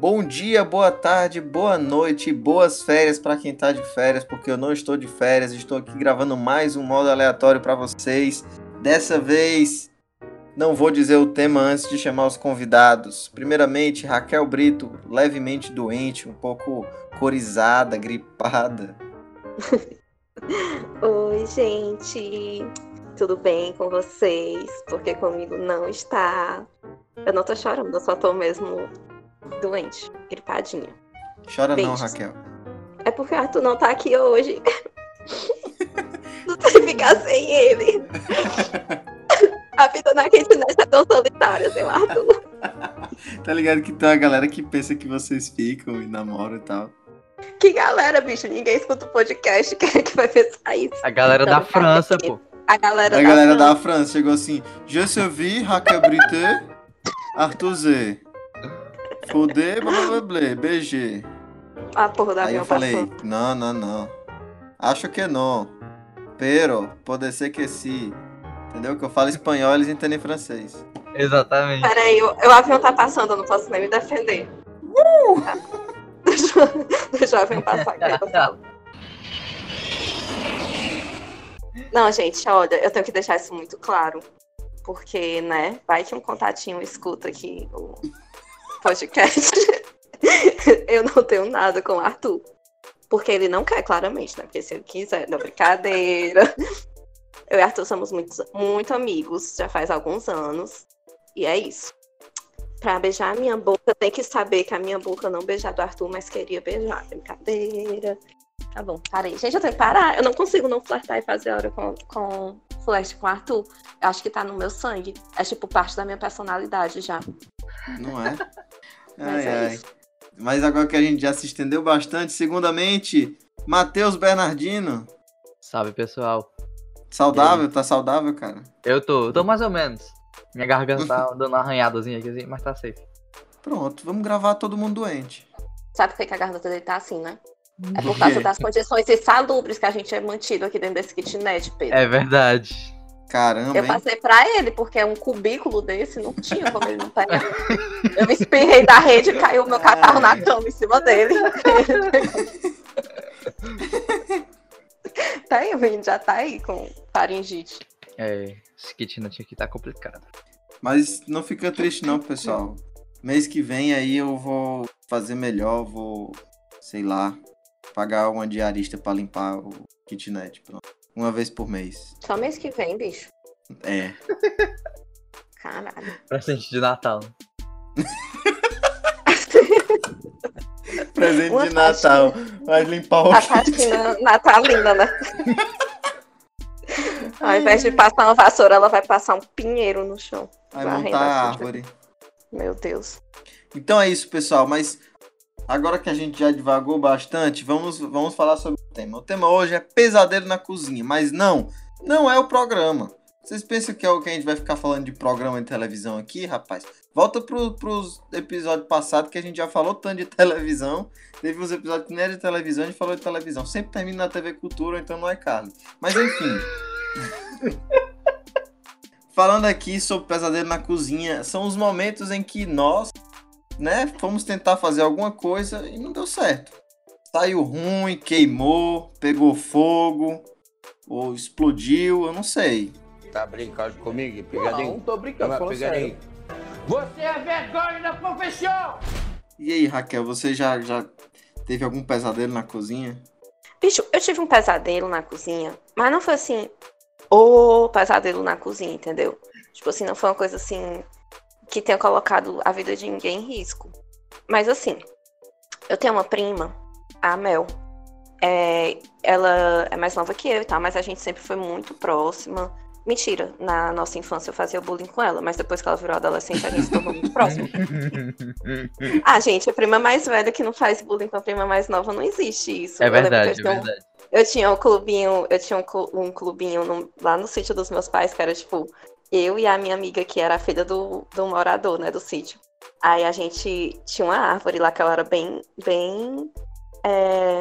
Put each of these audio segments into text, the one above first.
Bom dia, boa tarde, boa noite, boas férias para quem tá de férias, porque eu não estou de férias, estou aqui gravando mais um modo aleatório para vocês. Dessa vez não vou dizer o tema antes de chamar os convidados. Primeiramente, Raquel Brito, levemente doente, um pouco corizada, gripada. Oi, gente. Tudo bem com vocês? Porque comigo não está. Eu não tô chorando, eu só tô mesmo doente, gripadinha. Chora Beijos. não, Raquel. É porque o Arthur não tá aqui hoje. não sei ficar sem ele. A vida na kitnet é tão solitária sem o Arthur. Tá ligado que tem uma galera que pensa que vocês ficam e namoram e tal. Que galera, bicho, ninguém escuta o podcast, quem é que vai pensar isso? A galera Então, da França, pô. A galera, A da galera França. da França chegou assim: Je suis Raquel Brité, Arthur Z. Fudê, blá blá blá, BG. A porra da Aí eu falei: passou. Não, não, não. Acho que não. Pero, pode ser que sim. Entendeu? Que eu falo espanhol, eles entendem francês. Exatamente. Peraí, o, o avião tá passando, eu não posso nem me defender. Tá. Deixa, eu- deixa o avião passar aqui, eu falo. Não, gente, olha, eu tenho que deixar isso muito claro. Porque, né, vai que um contatinho escuta aqui o podcast. eu não tenho nada com o Arthur. Porque ele não quer, claramente, né? Porque se ele quiser, não, brincadeira. Eu e Arthur somos muito, muito amigos, já faz alguns anos. E é isso. Pra beijar a minha boca, tem que saber que a minha boca não beijava do Arthur, mas queria beijar. Brincadeira. Tá bom, parei. Gente, eu tenho que parar. Eu não consigo não flertar e fazer hora com, com flash com o Arthur. Eu acho que tá no meu sangue. É tipo parte da minha personalidade já. Não é? Mas Ai, é ai. isso. Mas agora que a gente já se estendeu bastante, segundamente, Matheus Bernardino. Salve, pessoal. Saudável? Tá saudável, cara? Eu tô, eu tô mais ou menos. Minha garganta tá dando uma arranhadazinha aqui, assim, mas tá safe. Pronto, vamos gravar todo mundo doente. Sabe por que que a garganta dele tá assim, né? É Por causa das condições insalubres que a gente é mantido aqui dentro desse kitnet, Pedro. É verdade. Caramba, Eu hein? passei pra ele, porque um cubículo desse não tinha como ele não pegar. Eu me espirrei da rede e caiu o meu catarro na cama em cima dele. tá aí, o menino já tá aí com faringite. É, esse kitnet aqui tá complicado. Mas não fica triste não, pessoal. Mês que vem aí eu vou fazer melhor, vou, sei lá, pagar uma diarista pra limpar o kitnet, pronto. Uma vez por mês. Só mês que vem, bicho. É. Caralho. Presente de Natal. Presente Uma de Natal. Vai limpar o A faxina natalina, né? Ao invés de passar uma vassoura, ela vai passar um pinheiro no chão. Vai montar a árvore. Meu Deus. Então é isso, pessoal. Mas agora que a gente já divagou bastante, vamos, vamos falar sobre tema. O tema hoje é pesadelo na cozinha, mas não, não é o programa. Vocês pensam que é o que a gente vai ficar falando de programa de televisão aqui, rapaz? Volta pro, pros episódios passados que a gente já falou tanto de televisão. Teve uns episódios que nem era de televisão, a gente falou de televisão. Sempre termina na TV Cultura, então não é Carly. Mas enfim. Falando aqui sobre pesadelo na cozinha, são os momentos em que nós, né, fomos tentar fazer alguma coisa e não deu certo. Saiu ruim, queimou, pegou fogo, ou explodiu, eu não sei. Tá brincando comigo, Não, pegadinho? tô brincando, falando pegadinho. sério. Você é vergonha da profissão! E aí, Raquel, você já, já teve algum pesadelo na cozinha? Bicho, eu tive um pesadelo na cozinha, mas não foi assim, o pesadelo na cozinha, entendeu? Tipo assim, não foi uma coisa assim que tenha colocado a vida de ninguém em risco. Mas assim, eu tenho uma prima, a Mel. É, ela é mais nova que eu e tal, mas a gente sempre foi muito próxima. Mentira, na nossa infância eu fazia bullying com ela, mas depois que ela virou adolescente a gente se tornou muito próximo. Ah, gente, a prima mais velha que não faz bullying com a prima mais nova não existe isso. É Eu verdade, eu é tinha um- verdade. eu tinha um clubinho, eu tinha um, um clubinho no- lá no sítio dos meus pais, que era tipo, eu e a minha amiga, que era a filha do, do morador, né, do sítio. Aí a gente tinha uma árvore lá que ela era bem, bem, é,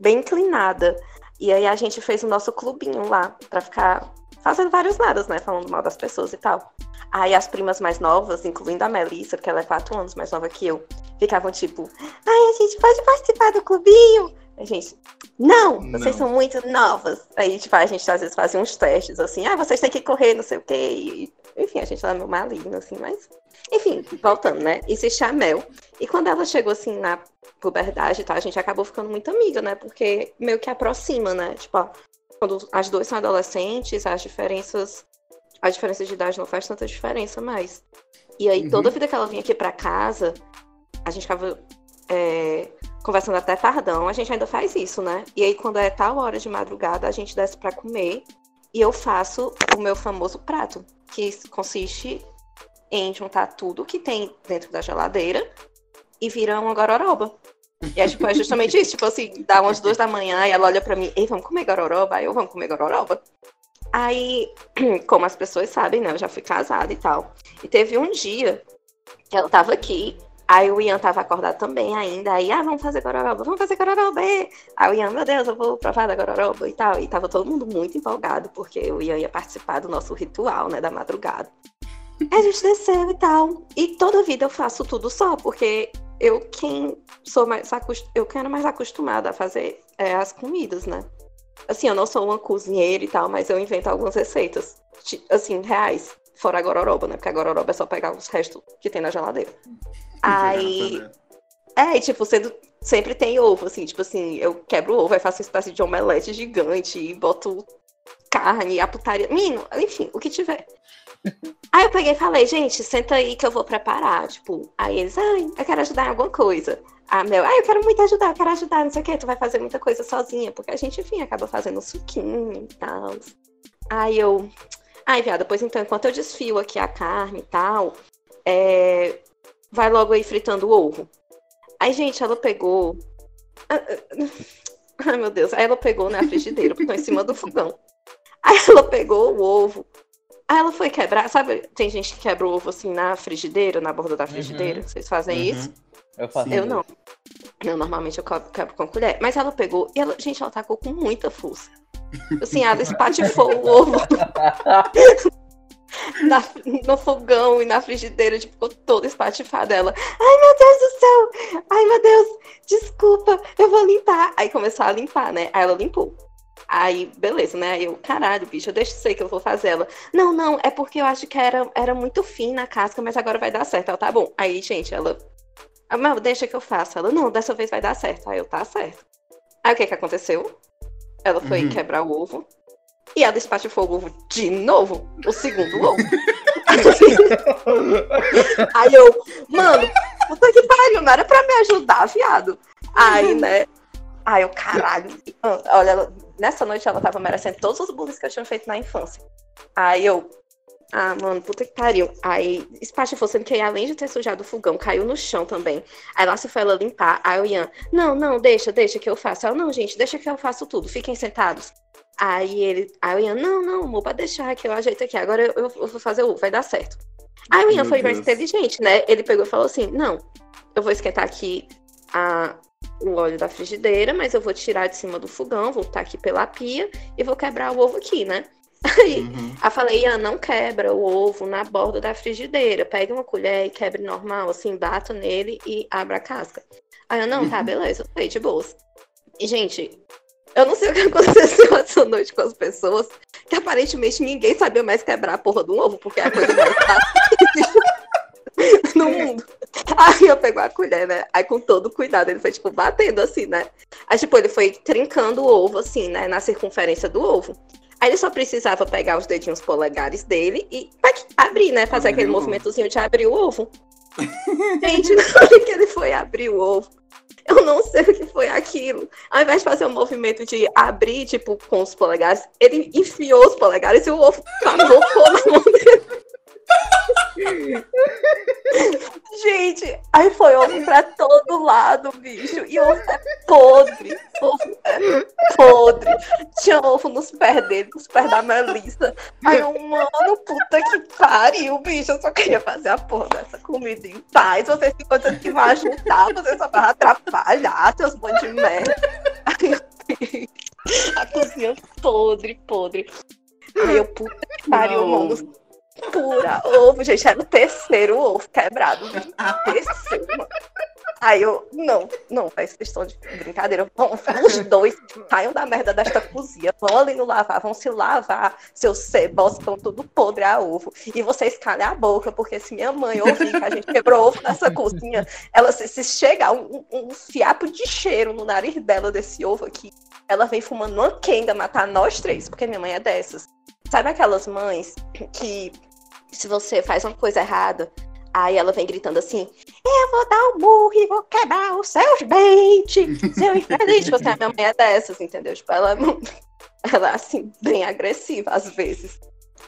bem inclinada. E aí a gente fez o nosso clubinho lá, pra ficar fazendo vários nadas, né, falando mal das pessoas e tal. Aí as primas mais novas, incluindo a Melissa, porque ela é quatro anos mais nova que eu, ficavam tipo, ai, a gente pode participar do clubinho? A gente, não, vocês Não. são muito novas. Aí, tipo, a gente às vezes fazia uns testes, assim, ah, vocês têm que correr, não sei o quê. E, enfim, a gente era meio maligno, assim, mas... Enfim, voltando, né? Existe a Mel. E quando ela chegou, assim, na puberdade e tal, a gente acabou ficando muito amiga, né? Porque meio que aproxima, né? Tipo, ó, quando as duas são adolescentes, as diferenças... A diferença de idade não faz tanta diferença mais. E aí, Uhum. toda vida que ela vinha aqui pra casa, a gente ficava é, conversando até tardão. A gente ainda faz isso, né? E aí, quando é tal hora de madrugada, a gente desce pra comer. E eu faço o meu famoso prato, que consiste em juntar tudo que tem dentro da geladeira e vira uma gororoba. E é, tipo, é justamente isso, tipo assim, dá umas duas da manhã e ela olha pra mim, ei, vamos comer gororoba? Aí eu, vamos comer gororoba? Aí, como as pessoas sabem, né, eu já fui casada e tal. E teve um dia que ela tava aqui, aí o Ian tava acordado também ainda, aí, ah, vamos fazer gororoba, vamos fazer gororoba, é. Aí o Ian, meu Deus, eu vou provar da gororoba e tal. E tava todo mundo muito empolgado, porque o Ian ia participar do nosso ritual, né, da madrugada. Aí a gente desceu e tal. E toda vida eu faço tudo só, porque eu quem sou mais eu quero mais acostumada a fazer é, as comidas, né? Assim, eu não sou uma cozinheira e tal, mas eu invento algumas receitas, assim, reais. Fora a gororoba, né? Porque a gororoba é só pegar os restos que tem na geladeira. Aí, é, e, tipo, sendo, sempre tem ovo, assim, tipo assim, eu quebro o ovo, aí faço uma espécie de omelete gigante e boto carne, a putaria, menino, enfim, o que tiver. Aí eu peguei e falei, gente, senta aí que eu vou preparar, tipo, aí eles, ai, eu quero ajudar em alguma coisa. A Mel, ai, eu quero muito ajudar, eu quero ajudar, não sei o que, tu vai fazer muita coisa sozinha, porque a gente, enfim, acaba fazendo suquinho e tal. Aí eu, ai, viado, depois então, enquanto eu desfio aqui a carne e tal, é, vai logo aí fritando o ovo. Aí, gente, ela pegou. Ah, ah, Ai, meu Deus. Aí ela pegou na frigideira, botou em cima do fogão. Aí ela pegou o ovo. Aí ela foi quebrar. Sabe, tem gente que quebra o ovo assim na frigideira, na borda da frigideira. Vocês fazem Uhum. isso? Eu faço. Eu não. Eu normalmente eu quebro quebro com colher. Mas ela pegou e ela, gente, ela tacou com muita força. Assim, ela espatifou o ovo na- no fogão e na frigideira, tipo, ficou toda espatifada. Ela, ai meu Deus do céu! Ai meu Deus, desculpa, eu vou limpar. Aí começou a limpar, né? Aí ela limpou. Aí, beleza, né? Aí eu, caralho, bicho, eu deixo sei que eu vou fazer ela. Não, não, é porque eu acho que era, era muito fina a casca, mas agora vai dar certo. Ela, tá bom. Aí, gente, ela. Ah, Mas deixa que eu faça. Ela, não, dessa vez vai dar certo. Aí eu, tá certo. Aí o que que aconteceu? Ela foi Uhum. quebrar o ovo. E ela espatifou o ovo de novo. O segundo ovo. Aí eu, mano, puta que pariu, não era pra me ajudar, viado. Aí, né? Aí eu, caralho. Olha, ela- nessa noite ela tava merecendo todos os bullies que eu tinha feito na infância. Aí eu, ah, mano, puta que pariu. Aí, espatifou, sendo que aí, além de ter sujado o fogão, caiu no chão também. Aí lá se foi ela limpar. Aí o Ian, não, não, deixa, deixa que eu faço. Ela, não, gente, deixa que eu faço tudo, fiquem sentados. Aí ele, aí o Ian, não, não, amor, pode deixar que eu ajeito aqui. Agora eu, eu vou fazer o, vai dar certo. Aí o Ian Meu foi mais Deus. inteligente, né? Ele pegou e falou assim: não, eu vou esquentar aqui a, o óleo da frigideira, mas eu vou tirar de cima do fogão, vou botar aqui pela pia e vou quebrar o ovo aqui, né? Aí Uhum. Eu falei, Ian, não quebra o ovo na borda da frigideira. Pegue uma colher e quebre normal, assim, bata nele e abra a casca. Aí eu, não, tá, beleza, foi de boas. E, gente, eu não sei o que aconteceu essa noite com as pessoas, que aparentemente ninguém sabia mais quebrar a porra do ovo, porque é a coisa mais fácil que existe no mundo. Aí eu pegou a colher, né? Aí com todo cuidado, ele foi, tipo, batendo assim, né? Aí, tipo, ele foi trincando o ovo, assim, né? Na circunferência do ovo. Aí ele só precisava pegar os dedinhos polegares dele e abrir, né? Fazer aquele movimentozinho de abrir o ovo. Gente, na hora que ele foi abrir o ovo, eu não sei o que foi aquilo. Ao invés de fazer o movimento de abrir, tipo, com os polegares, ele enfiou os polegares e o ovo cavocou na mão dele. Gente, aí foi ovo pra todo lado, bicho. E ovo é podre. Ovo é podre. Tinha ovo nos pés dele, nos pés da Melissa. Aí eu, mano, puta que pariu, bicho. Eu só queria fazer a porra dessa comida em paz. Vocês ficam dizendo que vai ajudar, vocês só vão atrapalhar, seus bons de merda. Aí a cozinha podre, podre. Aí eu, puta que pariu, Não. mano. Pura ovo, gente. Era o terceiro ovo quebrado. Terceiro, mano. Aí eu, não, não, faz questão de brincadeira. Vão, os dois saiam da merda desta cozinha, vão ali no lavar, vão se lavar, seus cebos estão tudo podre a ovo. E vocês calem a boca, porque se minha mãe ouvir que a gente quebrou ovo nessa cozinha, ela se, se chegar um, um, um fiapo de cheiro no nariz dela desse ovo aqui, ela vem fumando uma quenga matar nós três, porque minha mãe é dessas. Sabe aquelas mães que se você faz uma coisa errada, aí ela vem gritando assim: Eu vou dar um murro e vou quebrar os seus dentes, seu infeliz. Tipo assim, a minha mãe é dessas, entendeu? Tipo, ela, ela é assim, bem agressiva às vezes.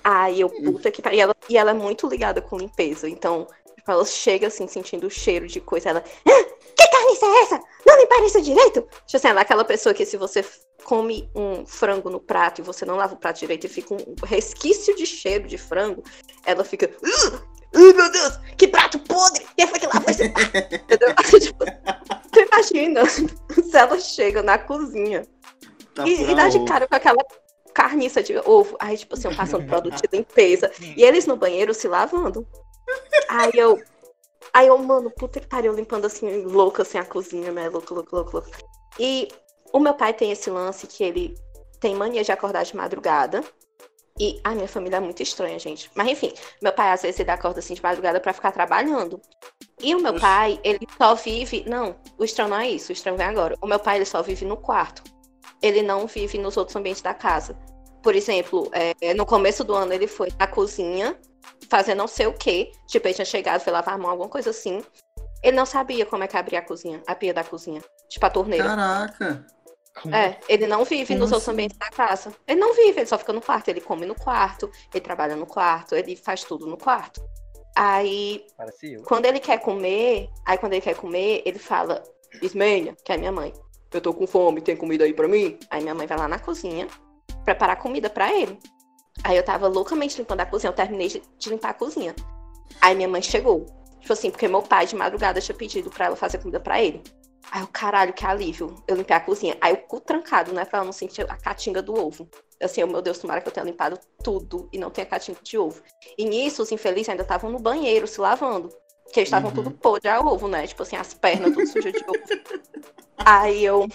Aí eu, puta que pariu. E ela, e ela é muito ligada com limpeza. Então, tipo, ela chega assim, sentindo o cheiro de coisa. Ela, ah, que carniça é essa? Não me parece direito? Tipo assim, ela é aquela pessoa que se você come um frango no prato e você não lava o prato direito e fica um resquício de cheiro de frango, ela fica. Ai, meu Deus, que prato podre! Quem foi que lavou esse prato? Entendeu? tipo, tu imagina se ela chega na cozinha Tá e, e dá de cara com aquela carniça de ovo. Aí, tipo assim, eu passando produto de limpeza. E eles no banheiro se lavando. Aí eu. Aí eu, mano, puta que pariu, limpando assim, louca assim a cozinha, né? Louca, louca, louca, louca. E o meu pai tem esse lance que ele tem mania de acordar de madrugada. E a minha família é muito estranha, gente. Mas enfim, meu pai às vezes ele acorda assim de madrugada pra ficar trabalhando. E o meu Oxi. pai, ele só vive. Não, o estranho não é isso, o estranho vem agora. O meu pai, ele só vive no quarto. Ele não vive nos outros ambientes da casa. Por exemplo, é, no começo do ano ele foi na cozinha fazer não sei o quê. Tipo, ele tinha chegado, foi lavar a mão, alguma coisa assim. Ele não sabia como é que abria a cozinha, a pia da cozinha. Tipo, a torneira. Caraca. É, ele não vive Como nos outros assim? ambientes da casa. Ele não vive, ele só fica no quarto. Ele come no quarto, ele trabalha no quarto, ele faz tudo no quarto. Aí, quando ele quer comer, aí quando ele quer comer, ele fala, Ismênia, que é minha mãe, eu tô com fome, tem comida aí pra mim? Aí minha mãe vai lá na cozinha, preparar comida pra ele. Aí eu tava loucamente limpando a cozinha, eu terminei de, de limpar a cozinha. Aí minha mãe chegou. Tipo assim, porque meu pai de madrugada tinha pedido pra ela fazer comida pra ele. Aí eu, caralho, que alívio. Eu limpei a cozinha. Aí o cu trancado, né? Pra ela não sentir a catinga do ovo. Assim, eu, meu Deus, tomara que eu tenha limpado tudo e não tenha catinga de ovo. E nisso, os infelizes ainda estavam no banheiro se lavando. Porque eles estavam Uhum. tudo podre a ovo, né? Tipo assim, as pernas tudo sujas de ovo. Aí eu,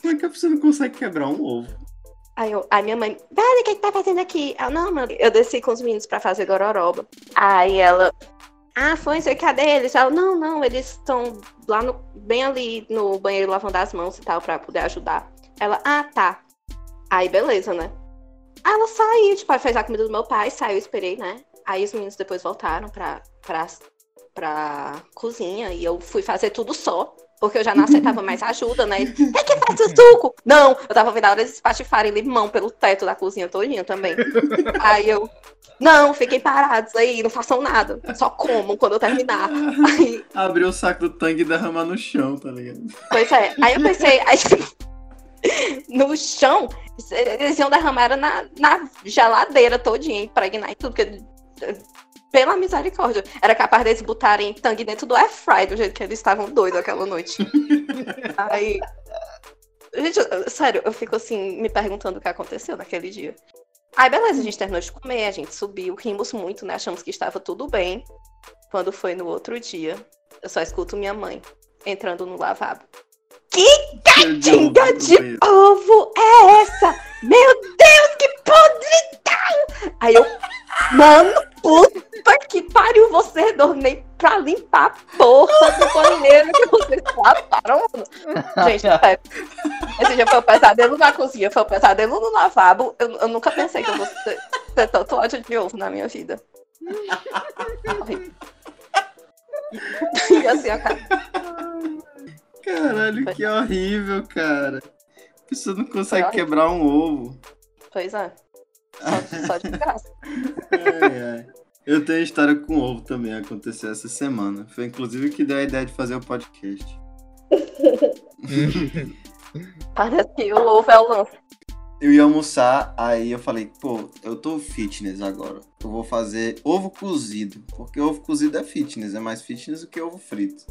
Como é que a pessoa não consegue quebrar um ovo? Aí, eu, aí minha mãe, Vale, o que, que tá fazendo aqui? Eu, não, mano, eu desci com os meninos pra fazer gororoba. Aí ela, ah, foi, sei, cadê eles? Ela, não, não, eles estão lá no, bem ali no banheiro lavando as mãos e tal, pra poder ajudar. Ela, ah, tá. Aí, beleza, né? Aí ela saiu, tipo, fez a comida do meu pai, saiu, esperei, né? Aí os meninos depois voltaram pra, pra, pra cozinha e eu fui fazer tudo só. Porque eu já não aceitava mais ajuda, né? É que faz o suco! Não, eu tava vendo a hora eles limão pelo teto da cozinha todinha também. Aí eu, não, fiquem parados aí, não façam nada. Só comam quando eu terminar. Aí, Abrir o saco do tangue e derramar no chão, tá ligado? pois é. Aí eu pensei, aí, no chão, eles iam derramar era na, na geladeira todinha, impregnar e tudo, porque pela misericórdia, era capaz deles botarem tangue dentro do air fry, do jeito que eles estavam doidos aquela noite. Aí. Gente, eu- sério, eu fico assim, me perguntando o que aconteceu naquele dia. Aí, beleza, a gente terminou de comer, a gente subiu, rimos muito, né? Achamos que estava tudo bem. Quando foi no outro dia, eu só escuto minha mãe entrando no lavabo. Cheio de ovo Tinga no de ovo é essa? Meu Deus, que podridão! Aí eu, mano, puta que pariu, vocês dois nem pra limpar a porra do banheiro que vocês lavaram, mano. Gente, sério. Esse dia foi o pesadelo na cozinha, foi o pesadelo no lavabo. Eu, eu nunca pensei que eu fosse ter, ter tanto ódio de ovo na minha vida. Horrível. E assim, a cara. Caralho, que horrível, cara. A pessoa não consegue quebrar um ovo. Pois é. Só, de graça. Ai, ai. Eu tenho história com ovo também, aconteceu essa semana. Foi inclusive que deu a ideia de fazer o podcast. Parece que o ovo é o lance. Eu ia almoçar, aí eu falei, pô, eu tô fitness agora. Eu vou fazer ovo cozido. Porque ovo cozido é fitness, é mais fitness do que ovo frito.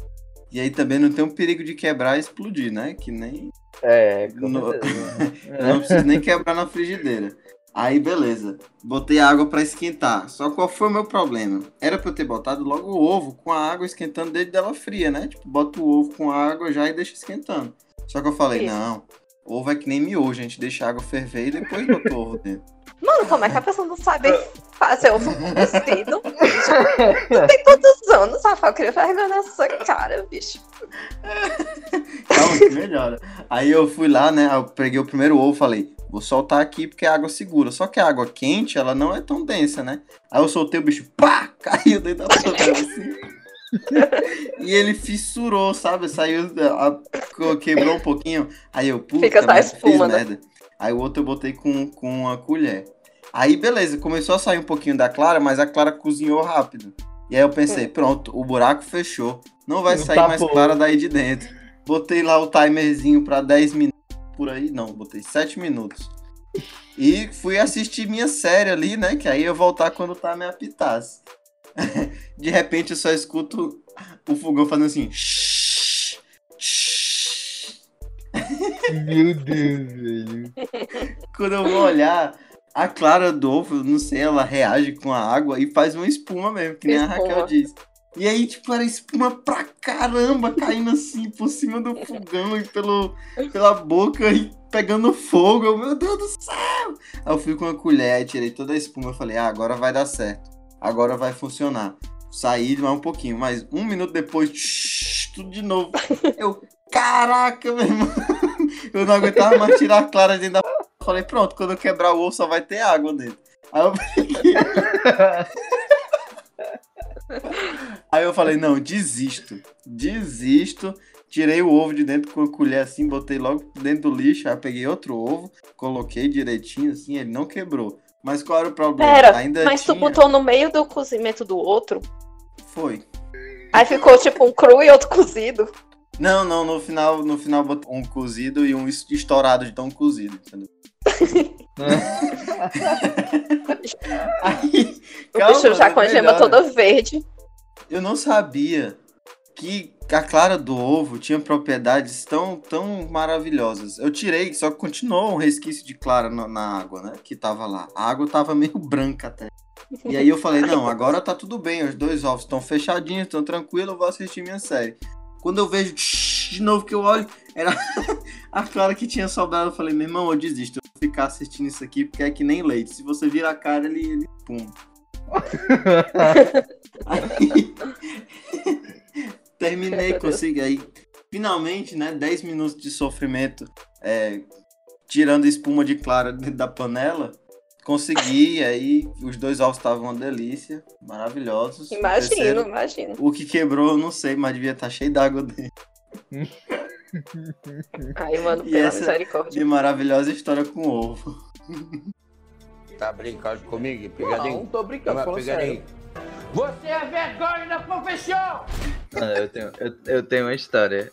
E aí também não tem um perigo de quebrar e explodir, né? Que nem. É, com No-. Eu não preciso nem quebrar na frigideira. Aí, beleza. Botei a água pra esquentar. Só qual foi o meu problema? Era pra eu ter botado logo o ovo com a água esquentando desde dela fria, né? Tipo, bota o ovo com a água já e deixa esquentando. Só que eu falei, Isso. não, ovo é que nem miojo, a gente deixa a água ferver e depois bota o ovo dentro. Mano, como é que a pessoa não sabe fazer ovo cozido? Tu tem quantos anos, Rafael? Eu queria vergonha nessa cara, bicho. Calma que melhora. Aí eu fui lá, né? Eu peguei o primeiro ovo falei, vou soltar aqui porque a água segura. Só que a água quente, ela não é tão densa, né? Aí eu soltei o bicho, pá! Caiu dentro da panela assim. e ele fissurou, sabe? Saiu, a- quebrou um pouquinho. Aí eu, puta, Fica merda, espuma, fiz né? merda. Aí o outro eu botei com, com uma colher. Aí beleza, começou a sair um pouquinho da clara, mas a clara cozinhou rápido. E aí eu pensei, pronto, o buraco fechou. Não vai Não sair tá mais clara daí de dentro. Botei lá o timerzinho pra 10 minutos por aí. Não, botei 7 minutos. E fui assistir minha série ali, né? Que aí eu voltar quando o timer apitasse. De repente eu só escuto o fogão fazendo assim. Meu Deus, velho. Quando eu vou olhar, a clara do ovo, eu não sei, ela reage com a água e faz uma espuma mesmo, que nem a Espuma. Raquel disse. E aí, tipo, era espuma pra caramba, caindo assim por cima do fogão e pelo, pela boca e pegando fogo. Eu, meu Deus do céu! Aí eu fui com a colher e tirei toda a espuma. Eu falei, ah, agora vai dar certo. Agora vai funcionar. Saí mais um pouquinho, mas um minuto depois, tsh, tudo de novo. Eu, caraca, meu irmão. Eu não aguentava mais tirar a clara dentro da Falei, pronto, quando eu quebrar o ovo só vai ter água dentro. Aí eu, aí eu falei, não, desisto. Desisto. Tirei o ovo de dentro com a colher assim, botei logo dentro do lixo. Aí peguei outro ovo, coloquei direitinho assim, ele não quebrou. Mas qual era o problema? Pera, Ainda mas tu tinha... botou no meio do cozimento do outro? Foi. Aí ficou tipo um cru e outro cozido. Não, não, no final, no final botou um cozido e um es- estourado de tão cozido, entendeu? Aí, O calma, bicho já né, com a gema toda verde. Eu não sabia que a clara do ovo tinha propriedades tão, tão maravilhosas. Eu tirei, só que continuou um resquício de clara na, na água, né? Que tava lá. A água tava meio branca até. E aí eu falei, não, agora tá tudo bem, os dois ovos estão fechadinhos, estão tranquilos, eu vou assistir minha série. Quando eu vejo de novo que eu olho, era a clara que tinha sobrado. Eu falei, meu irmão, eu desisto, eu vou ficar assistindo isso aqui porque é que nem leite. Se você vira a cara, ele, ele pum. Aí, terminei, consegui. Aí, finalmente, né, 10 minutos de sofrimento, é, tirando espuma de clara da panela, consegui. aí, os dois ovos estavam uma delícia, maravilhosos. Imagino, terceiro- imagino. O que quebrou, eu não sei, mas devia estar cheio d'água dentro. Ai, mano, E pela essa- misericórdia. De maravilhosa história com ovo. Tá brincando comigo? Não, Pegadinho? tô brincando, Vai, pegadinho. Você é vergonha da profissão! Ah, eu, tenho, eu, eu tenho uma história.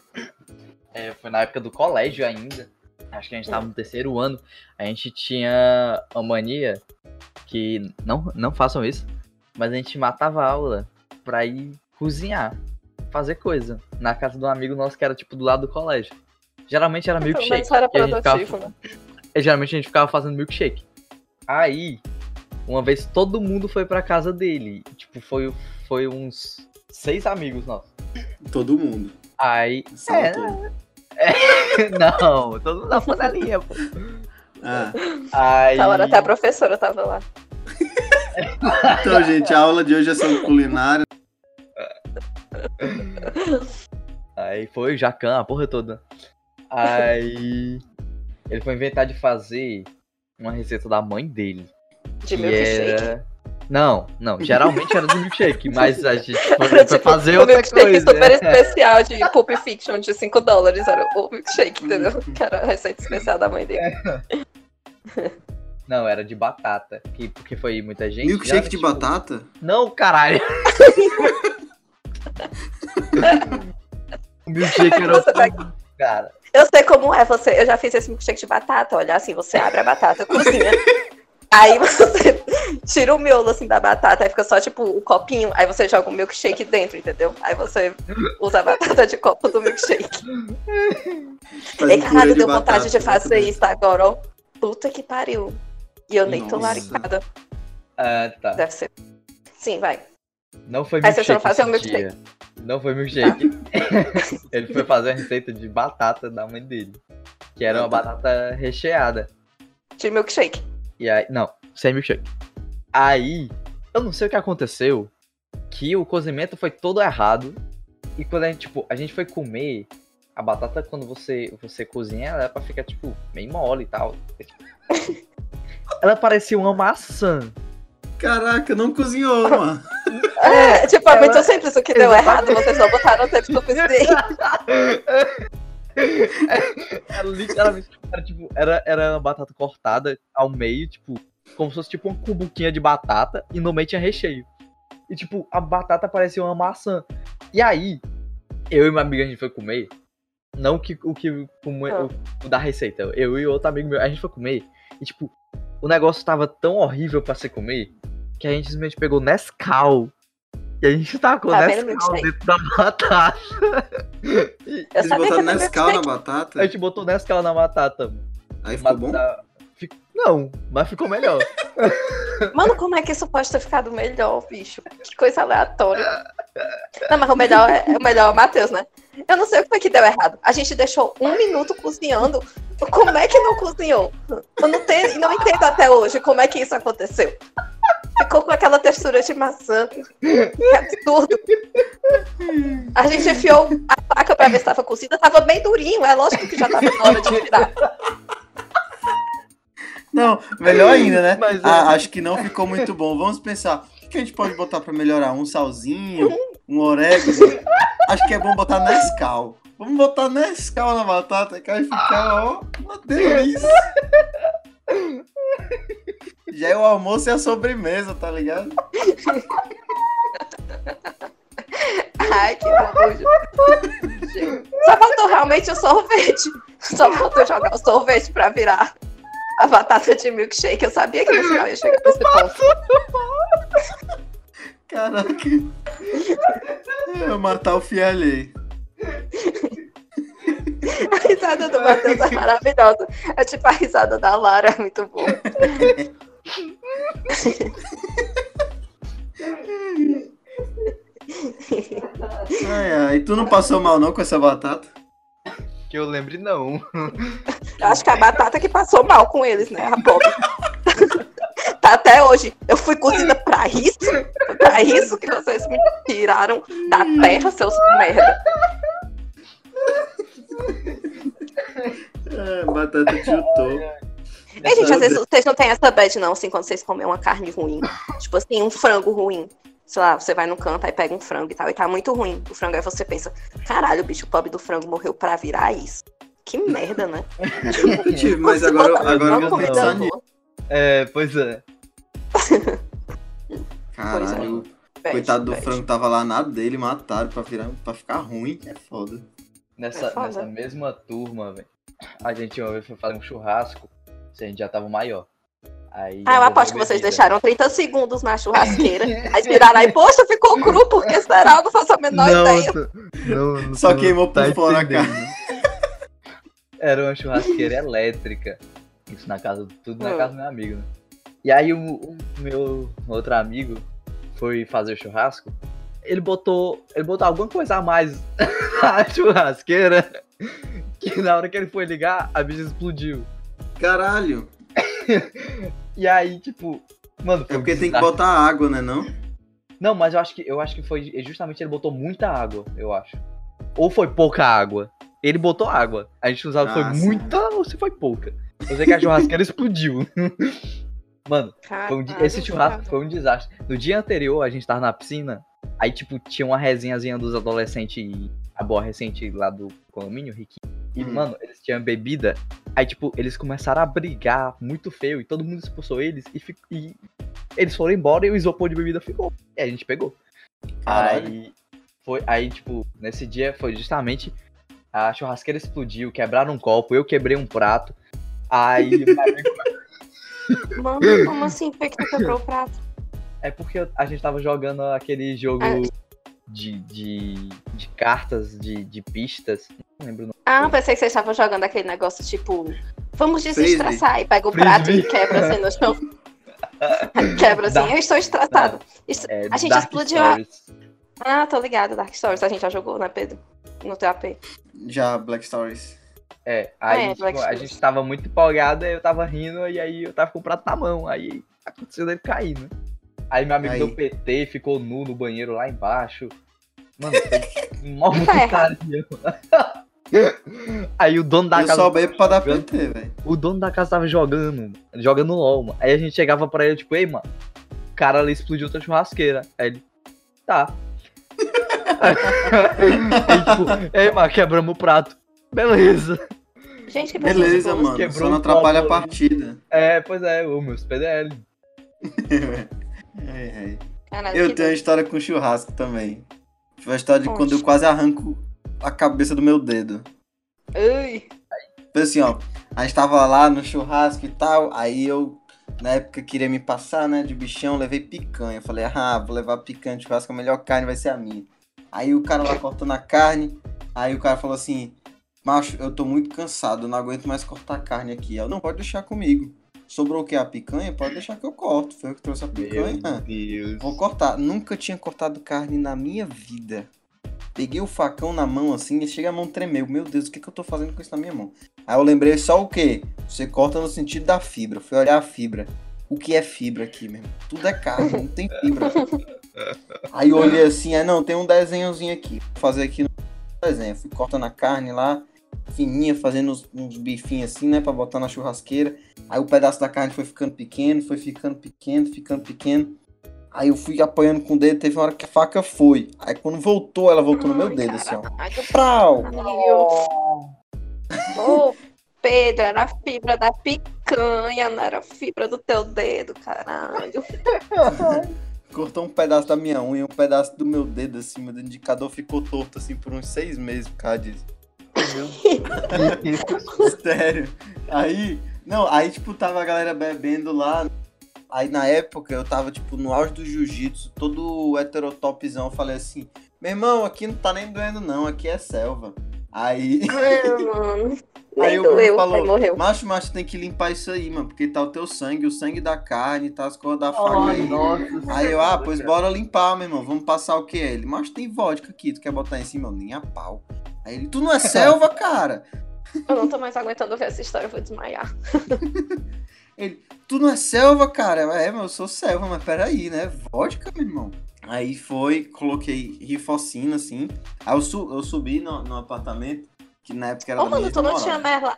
É, foi na época do colégio ainda. Acho que a gente tava no terceiro ano. A gente tinha uma mania que. Não, não façam isso. Mas a gente matava a aula pra ir cozinhar. Fazer coisa. Na casa de um amigo nosso que era tipo do lado do colégio. Geralmente era Pelo milkshake. menos era e a gente ficava- produtivo, né? e geralmente a gente ficava fazendo milkshake. Aí, uma vez todo mundo foi pra casa dele. Tipo, foi, foi uns seis amigos nossos. Todo mundo. Aí. É, toda. não, todo mundo na panelinha, pô. Ah, Aí. Na hora até a professora tava lá. então, gente, a aula de hoje é sobre culinária. Aí foi o Jacan, a porra toda. Aí. Ele foi inventar de fazer uma receita da mãe dele. De que milkshake. era. Não, não. Geralmente era de milkshake, mas a gente foi, tipo fazer o outra milkshake coisa. super né? especial de Pulp Fiction de 5 dólares. Era o milkshake, entendeu? Que era a receita especial da mãe dele. Não, era de batata. Que, porque foi muita gente. Milkshake de tipo, batata? Não, caralho. o milkshake era Você tá- cara. Eu sei como é você. Eu já fiz esse milkshake de batata. Olha assim, você abre a batata, cozinha. Aí você tira o miolo assim da batata, aí fica só tipo o copinho, aí você joga o milkshake dentro, entendeu? Aí você usa a batata de copo do milkshake. Faz Ei, caralho, deu batata, vontade de muito fazer isso agora, ó. Puta que pariu. E eu nem tô Nossa. laricada. Ah, tá. Deve ser. Sim, vai. Não foi Aí milkshake. foram fazer um dia. Não foi milkshake. ele foi fazer a receita de batata da mãe dele. Que era uma batata recheada. De milkshake. E aí. Não, sem milkshake. Aí, eu não sei o que aconteceu. Que o cozimento foi todo errado. E quando a gente, tipo, a gente foi comer. A batata, quando você, você cozinha, ela é pra ficar, tipo, meio mole e tal. Ela parecia uma maçã. Caraca, não cozinhou, mano. É, tipo, é muito simples o que deu Exatamente. errado, vocês não botaram tempo suficiente. Era literalmente, era, tipo, era, era uma batata cortada ao meio, tipo, como se fosse tipo uma cubuquinha de batata e no meio tinha recheio. E tipo, a batata parecia uma maçã. E aí, eu e minha amiga a gente foi comer. Não o que, o que come- Ah. o, o da receita. Eu e outro amigo meu, a gente foi comer. E tipo, o negócio tava tão horrível pra se comer que a gente simplesmente pegou Nescau. E a gente tacou Tá Nescau dentro da batata. Eu Eles sabia que botaram Nescau na batata. A gente botou Nescau na batata. Aí ficou Mas bom? fic- Não, mas ficou melhor. Mano, como é que isso pode ter ficado melhor, bicho? Que coisa aleatória. Não, mas o melhor é, o melhor é o Matheus, né? Eu não sei o que foi que deu errado. A gente deixou um minuto cozinhando. Como é que não cozinhou? Eu não, tenho, não entendo até hoje como é que isso aconteceu. Ficou com aquela textura de maçã. Que absurdo. A gente enfiou a faca pra ver se tava cozida. Tava bem durinho. É lógico que já tava na hora de virar. Não, melhor ainda, né? Mas, Ah, é. acho que não ficou muito bom. Vamos pensar. O que que a gente pode botar pra melhorar? Um salzinho? Um orégano? Acho que é bom botar Nescau. Vamos botar Nescau na batata que vai ficar, ó, uma delícia. Já é o almoço e a sobremesa, tá ligado? Ai, que nojo. Só faltou realmente o sorvete. Só faltou jogar o sorvete pra virar a batata de milkshake. Eu sabia que no final ia chegar nesse ponto. Caraca. Eu matar o fio alheio. A risada do Matheus é maravilhosa. É tipo a risada da Lara, é muito bom. Ai, ai. Tu não passou mal não com essa batata? Que eu lembre, não. Eu acho que a batata que passou mal com eles, né? A pobre. Tá até hoje. Eu fui cozida pra isso. Pra isso que vocês me tiraram da terra, seus merda. É, batata tiltou. Ei, gente, às vezes vocês não têm essa bad, não, assim, quando vocês comem uma carne ruim. Tipo assim, um frango ruim. Sei lá, você vai no canto, aí pega um frango e tal, e tá muito ruim. O frango, aí você pensa, caralho, o bicho pobre do frango morreu pra virar isso. Que merda, né? Eu tive, mas agora, agora eu vou pensar nisso. É, pois é. Caralho, Bad, coitado do bad. frango tava lá na dele, mataram pra, virar, pra ficar ruim. É foda. Nessa, É foda. nessa mesma turma, velho. A gente uma vez foi fazer um churrasco. Se a gente já tava maior. Aí Ah, eu aposto que vocês deixaram 30 segundos na churrasqueira. aí viraram aí, poxa, ficou cru, porque será? Eu não faço a menor ideia. tu- não, não, Só queimou não por tá fora, entendendo. Era uma churrasqueira elétrica. Isso na casa, tudo na Hum. casa do meu amigo, né? E aí o, o meu outro amigo foi fazer o churrasco. Ele botou. Ele botou alguma coisa a mais na churrasqueira. Que na hora que ele foi ligar, a bicha explodiu. Caralho. E aí, tipo. Mano, É foi um porque tem que botar água, né não? Não, mas eu acho que eu acho que foi justamente ele botou muita água, eu acho. Ou foi pouca água. Ele botou água. A gente não sabe se foi Ah, sim. muita ou se foi pouca. Eu sei que a churrasqueira explodiu. Mano, um di- esse churrasco foi um desastre. No dia anterior, a gente tava na piscina. Aí, tipo, tinha uma resenhazinha dos adolescentes a boa recente lá do condomínio, Riquinho. E, Hum. mano, eles tinham bebida. Aí, tipo, eles começaram a brigar muito feio. E todo mundo expulsou eles. E, fi- e eles foram embora e o isopor de bebida ficou. E a gente pegou. Caralho. Aí, foi, aí, tipo, nesse dia foi justamente a churrasqueira explodiu, quebraram um copo, eu quebrei um prato. Aí, Mano, como assim foi que tu quebrou o prato? é porque a gente tava jogando aquele jogo Ah. De, de, de cartas, de, de pistas. Não lembro o nome. Ah, pensei que vocês estavam jogando aquele negócio tipo Vamos desestressar. E pega o prato e quebra assim no chão. quebra assim. Dark- Eu estou estressado. Est- É, A gente Dark explodiu a- Stories. Ah, tô ligado, Dark Stories. A gente já jogou, né, Pedro? No teu AP. Já, Black Stories. É, aí É, tipo, a gente tava muito empolgado, eu tava rindo, e aí eu tava com o prato na mão, aí aconteceu dele cair, né? Aí meu amigo Aí. deu PT, ficou nu no banheiro lá embaixo. Mano, mó putaria. Aí o dono da eu casa. só bebo pra dar. PT, velho. O dono da casa tava jogando, jogando LOL, mano. Aí a gente chegava pra ele, tipo, ei, mano, o cara ali explodiu tua churrasqueira. Aí ele, tá. aí, tipo, ei, mano, quebramos o prato. Beleza. Gente, que Beleza, mano. Só não atrapalha a partida. É, pois é, o meus PDL. É, é. Caralho, Eu tenho uma história com churrasco também. Foi a história de quando eu quase arranco a cabeça do meu dedo. Ai, Foi assim, ó. A gente tava lá no churrasco e tal. Aí eu, na época, queria me passar, né? De bichão, levei picanha. Falei, ah, vou levar picanha de churrasco, a melhor carne vai ser a minha. Aí o cara lá cortando a carne. Aí o cara falou assim: Macho, eu tô muito cansado, eu não aguento mais cortar carne aqui. Eu não pode deixar comigo. Sobrou o que? A picanha? Pode deixar que eu corto. Foi eu que trouxe a picanha. Deus. Vou cortar. Nunca tinha cortado carne na minha vida. Peguei o facão na mão assim e chega a mão tremeu. Meu Deus, o que, que eu tô fazendo com isso na minha mão? Aí eu lembrei só o quê? Você corta no sentido da fibra. Fui olhar a fibra. O que é fibra aqui mesmo? Tudo é carne, não tem fibra. Aí eu olhei assim, aí não, tem um desenhozinho aqui. Vou fazer aqui no desenho. Fui cortando a carne lá, fininha, fazendo uns, uns bifinhos assim, né? Pra botar na churrasqueira. Aí o pedaço da carne foi ficando pequeno, foi ficando pequeno, ficando pequeno. Aí eu fui apoiando com o dedo, teve uma hora que a faca foi. Aí quando voltou, ela voltou no meu Ai, dedo, assim, ó. Prau! Ô, Pedro, era a fibra da picanha, não era a fibra do teu dedo, caralho. Cortou um pedaço da minha unha, um pedaço do meu dedo, assim, meu indicador ficou torto, assim, por uns seis meses por causa disso. Sério. Aí, não, aí, tipo, tava a galera bebendo lá. Aí, na época, eu tava, tipo, no auge do jiu-jitsu, todo heterotopzão. Eu falei assim, meu irmão, aqui não tá nem doendo, não, aqui é selva. Aí, Ai, mano. Aí Nem o Bruno doeu, falou, macho, macho, tem que limpar isso aí, mano, porque tá o teu sangue, o sangue da carne, tá as coisas da faca aí. Aí eu, ah, pois bora limpar, meu irmão. Vamos passar o que? Ele, mas tem vodka aqui, tu quer botar em cima? Eu, nem a pau. Aí ele, tu não é selva, cara? Eu não tô mais aguentando ver essa história, eu vou desmaiar. Ele, tu não é selva, cara? É, mas eu sou selva, mas peraí, né? Vodka, meu irmão. Aí foi, coloquei rifocina, assim. Aí eu, su- eu subi no, no apartamento, que na época era Ô, mano, tu não tinha merla...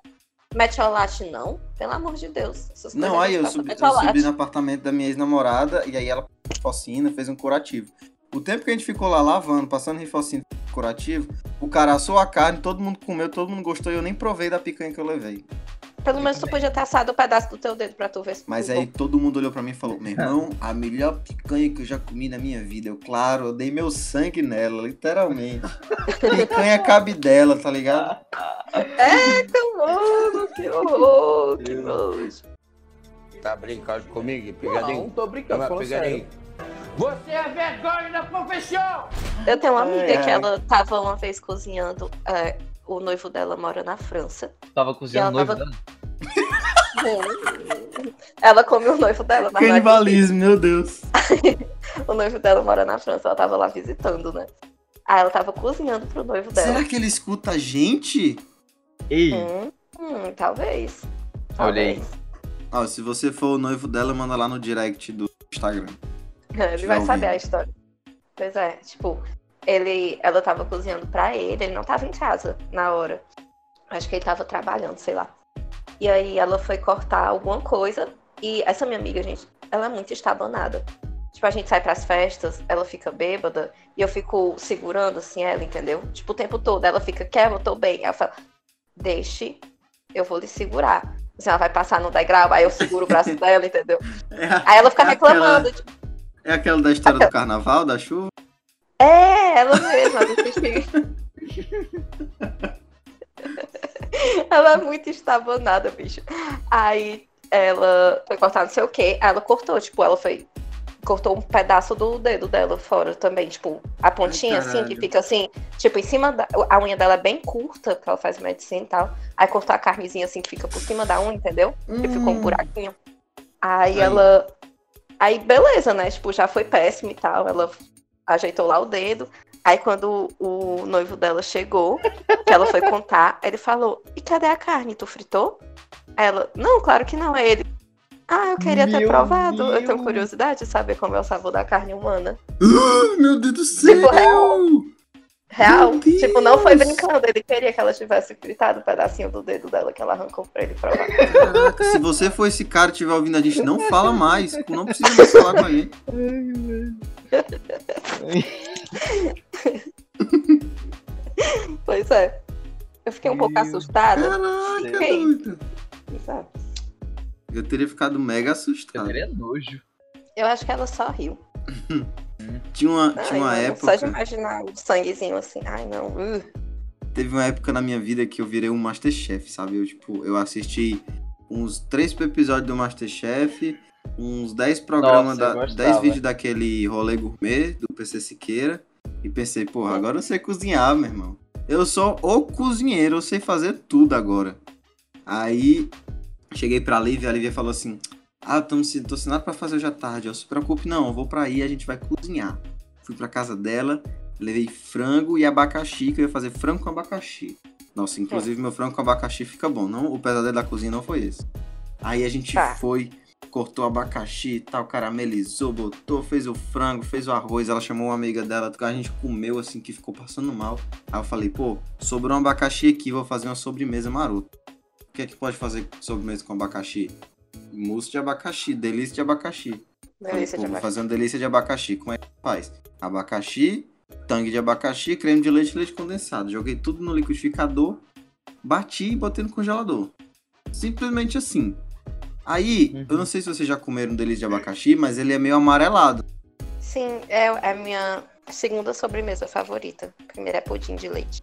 metiolate, não? Pelo amor de Deus. Não, aí eu subi, eu subi no apartamento da minha ex-namorada e aí ela rifocina, fez um curativo. O tempo que a gente ficou lá lavando, passando rifocina curativo, o cara assou a carne, todo mundo comeu, todo mundo gostou e eu nem provei da picanha que eu levei. Pelo menos tu podia ter assado um pedaço do teu dedo pra tu ver se Mas aí todo mundo olhou pra mim e falou: Meu irmão, a melhor picanha que eu já comi na minha vida. Eu, claro, eu dei meu sangue nela, literalmente. picanha cabe dela, tá ligado? bom. Mano, que horror, que nojo. Tá brincando comigo? Não, Pegadinho? tô brincando, falando pegadinho. sério. Você é vergonha da profissão! Eu tenho uma amiga Ai, que ai. ela tava uma vez cozinhando. é, o noivo dela mora na França. Tava cozinhando ela noivo tava- dela. ela come o noivo dela, na verdade. Canibalismo, meu Deus. O noivo dela mora na França, ela tava lá visitando, né? Aí ela tava cozinhando pro noivo dela. Será que ele escuta a gente? Ei, Hum, hum, talvez. Olha aí. Ó, se você for o noivo dela, manda lá no direct do Instagram. Ele vai saber a história. Pois é, tipo, ele, ela tava cozinhando pra ele, ele não tava em casa na hora. Acho que ele tava trabalhando, sei lá. E aí ela foi cortar alguma coisa. E essa minha amiga, gente, ela é muito estabanada. Tipo, a gente sai pras festas, ela fica bêbada, e eu fico segurando assim ela, entendeu? Tipo, o tempo todo. Ela fica, quer, eu tô bem. Eu falo, deixe, eu vou lhe segurar. Assim, ela vai passar no degrau, aí eu seguro o braço dela, entendeu? É, Aí ela fica É aquela- reclamando, tipo, é aquela da história do carnaval, da chuva? É, ela mesma, ela é muito estabanada, bicho. Aí ela foi cortar não sei o quê, aí ela cortou, tipo, ela foi cortou um pedaço do dedo dela fora também, tipo, a pontinha assim, que fica assim, tipo, em cima da. A unha dela é bem curta, porque ela faz medicina e tal. Aí cortou a carnezinha assim que fica por cima da unha, entendeu? E ficou um Hum. buraquinho. Aí, Aí. ela. Aí, beleza, né? Tipo, já foi péssimo e tal. Ela ajeitou lá o dedo. Aí, quando o noivo dela chegou, que ela foi contar, ele falou: E cadê a carne? Tu fritou? Aí ela: Não, claro que não. Aí ele: Ah, eu queria ter Meu provado. Eu tenho curiosidade de saber como é o sabor da carne humana. Ah, meu Deus do céu! Tipo, real. Tipo, não foi brincando. Ele queria que ela tivesse fritado um pedacinho do dedo dela que ela arrancou pra ele provar. Caraca, se você for esse cara e estiver ouvindo a gente, não fala mais. Não precisa mais falar com a gente. Pois é. Eu fiquei um pouco Meu assustada. Caraca, Ei. doido. Pois é. Eu teria ficado mega Eu assustado. teria nojo. Eu acho que ela só riu. Tinha uma, Ai, tinha uma não, época. Só de imaginar o sanguezinho assim. Ai, não. uh. Teve uma época na minha vida que eu virei um Masterchef, sabe? Eu, tipo, eu assisti uns três episódios do Masterchef, uns 10 programas, Nossa, da, gostava. 10 vídeos daquele rolê gourmet do PC Siqueira. E pensei, porra, agora eu sei cozinhar, meu irmão. Eu sou o cozinheiro, eu sei fazer tudo agora. Aí cheguei pra Lívia, a Lívia falou assim: Ah, tô, me, tô assinado pra fazer hoje à tarde. Eu se preocupe, não, eu vou pra aí, a gente vai cozinhar. Fui pra casa dela, levei frango e abacaxi, que eu ia fazer frango com abacaxi. Nossa, inclusive meu frango com abacaxi fica bom. Não, o pesadelo da cozinha não foi esse. Aí a gente Tá. foi, cortou abacaxi e tal, caramelizou, botou, fez o frango, fez o arroz. Ela chamou uma amiga dela, a gente comeu assim, que ficou passando mal. Aí eu falei, pô, sobrou um abacaxi aqui, vou fazer uma sobremesa marota. O que é que pode fazer sobremesa com abacaxi? Mousse de abacaxi, delícia de abacaxi. Falei, Delícia pô, de vou abacaxi. fazer uma delícia de abacaxi. Como é que faz? Abacaxi, tangue de abacaxi, creme de leite e leite condensado. Joguei tudo no liquidificador, bati e botei no congelador. Simplesmente assim. Aí, Uhum. eu não sei se vocês já comeram um delícia de abacaxi, mas ele é meio amarelado. Sim, é, é a minha segunda sobremesa favorita. Primeiro é pudim de leite.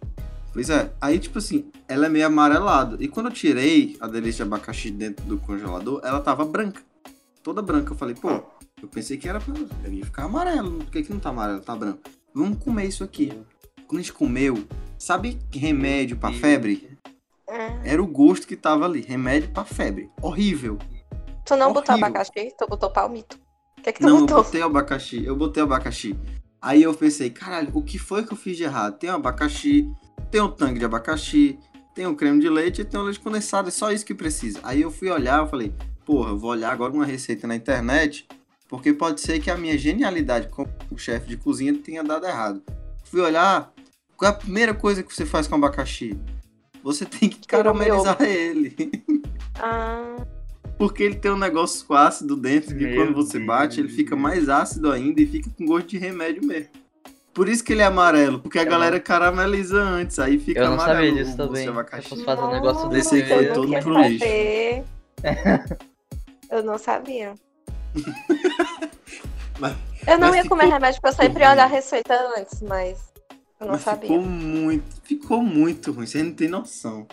Pois é, aí tipo assim, ela é meio amarelado. E quando eu tirei a delícia de abacaxi dentro do congelador, ela tava branca. Toda branca. Eu falei, pô, eu pensei que era pra. Eu ia ficar amarelo. Por que, que não tá amarelo? Tá branco. Vamos comer isso aqui. Quando a gente comeu, sabe que remédio pra febre? Hum. Era o gosto que tava ali. Remédio pra febre. Horrível. Tu não botou Horrível. abacaxi? Tu botou palmito. O que, que tu Não, eu botou? botei abacaxi. Eu botei abacaxi. Aí eu pensei, caralho, o que foi que eu fiz de errado? Tem o abacaxi, tem o tangue de abacaxi, tem o creme de leite e tem o leite condensado. É só isso que precisa. Aí eu fui olhar, eu falei, porra, eu vou olhar agora uma receita na internet, porque pode ser que a minha genialidade como chefe de cozinha tenha dado errado. Fui olhar, qual é a primeira coisa que você faz com abacaxi? Você tem que caramelizar ele. Ah, Porque ele tem um negócio ácido dentro que Meu quando você bate, ele fica mais ácido ainda e fica com gosto de remédio mesmo. Por isso que ele é amarelo, porque a Eu galera carameliza antes, aí fica Eu não amarelo. sabia disso também. Se eu fosse fazer um negócio nossa, desse, Esse aí foi não todo pro lixo. eu não sabia. Mas- eu não ia comer remédio porque eu sempre ia olhar a receita antes, mas eu não Mas sabia. ficou muito, ficou muito ruim, você não tem noção.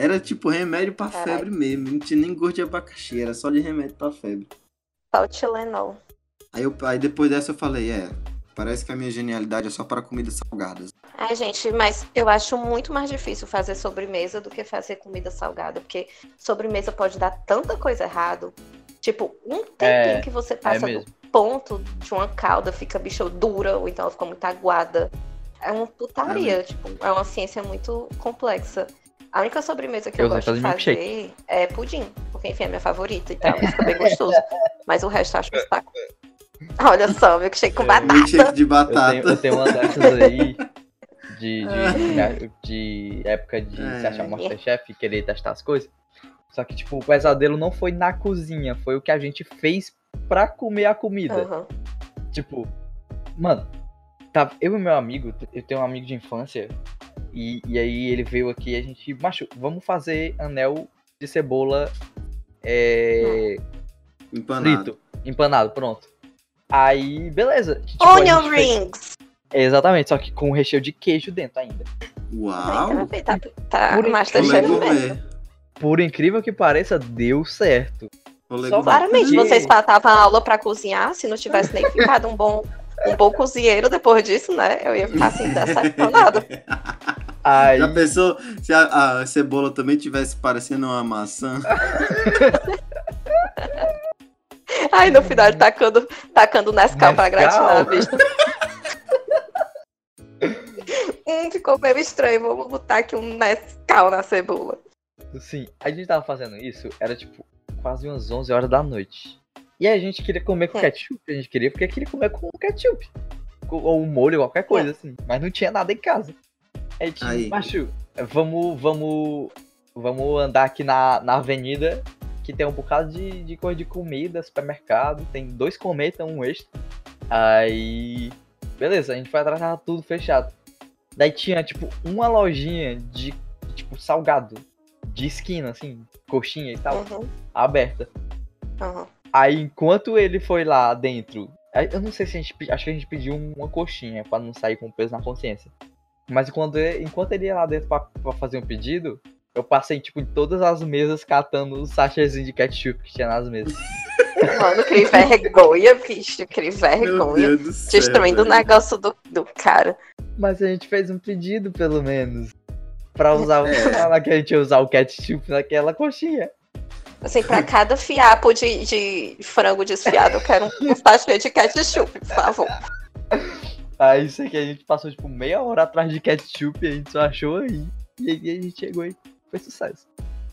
Era tipo remédio pra Caralho. febre mesmo, não tinha nem gosto de abacaxi, era só de remédio pra febre. Só o Tilenol. Aí, eu, aí depois dessa eu falei, é, parece que a minha genialidade é só para comidas salgadas. Ai, gente, mas eu acho muito mais difícil fazer sobremesa do que fazer comida salgada, porque sobremesa pode dar tanta coisa errado. Tipo, um tempinho É, que você É passa do mesmo. ponto de uma calda fica bicho dura, ou então ela fica muito aguada. É uma putaria, tipo, é uma ciência muito complexa. A única sobremesa que eu, Eu gosto de fazer é pudim, porque enfim é minha favorita e tal, fica bem gostoso. Mas o resto eu acho um saco. Olha só, milkshake com É, batata. Milkshake de Eu batata. tenho, eu tenho uma dessas aí de, de, de época de É. se achar Masterchef e querer testar as coisas. Só que, tipo, o pesadelo não foi na cozinha, foi o que a gente fez pra comer a comida. Aham. Tipo, mano, tá, eu e meu amigo, eu tenho um amigo de infância, e, e aí ele veio aqui e a gente, macho, vamos fazer anel de cebola é, Empanado. frito, empanado, pronto. Aí, beleza. Tipo, Onion gente fez- rings! Exatamente, só que com recheio de queijo dentro ainda. Uau! Tá, tá Por gourmet. Por incrível que pareça, deu certo. Só Claramente, vocês faltavam aula pra cozinhar, se não tivesse nem ficado um bom, um bom cozinheiro depois disso, né? Eu ia ficar assim, decepcionada. Aí, Já pensou se a, a cebola também tivesse parecendo uma maçã? Aí no final ele tacando, tacando Nescau pra gratinar a vista. hum, ficou meio estranho, vamos botar aqui um Nescau na cebola. Sim, a gente tava fazendo isso, era tipo quase umas 11 horas da noite. E a gente queria comer com É. ketchup, a gente queria porque queria comer com ketchup. Ou um molho, qualquer coisa assim. Mas não tinha nada em casa. Aí, a gente, Aí. macho, vamos, vamos, vamos andar aqui na, na avenida que tem um bocado de, de coisa de comida, supermercado, tem dois cometas, um extra. Aí, beleza, a gente foi atrás, tava tudo fechado. Daí tinha, tipo, uma lojinha de, tipo, salgado, de esquina, assim, coxinha e tal, Uhum, aberta. uhum. Aí, enquanto ele foi lá dentro, eu não sei se a gente, acho que a gente pediu uma coxinha pra não sair com peso na consciência. Mas enquanto ele, enquanto ele ia lá dentro pra, pra fazer um pedido, eu passei, tipo, em todas as mesas catando os sachêzinhos de ketchup que tinha nas mesas. Mano, que vergonha, bicho, que Meu vergonha. Destruindo o negócio do, do cara. Mas a gente fez um pedido, pelo menos. Pra usar, É. falar que a gente ia usar o ketchup naquela coxinha. Assim, pra cada fiapo de, de frango desfiado, eu quero um, sachê de ketchup, por favor. Aí isso aqui a gente passou, tipo, meia hora atrás de ketchup e a gente só achou aí. E aí a gente chegou e foi sucesso.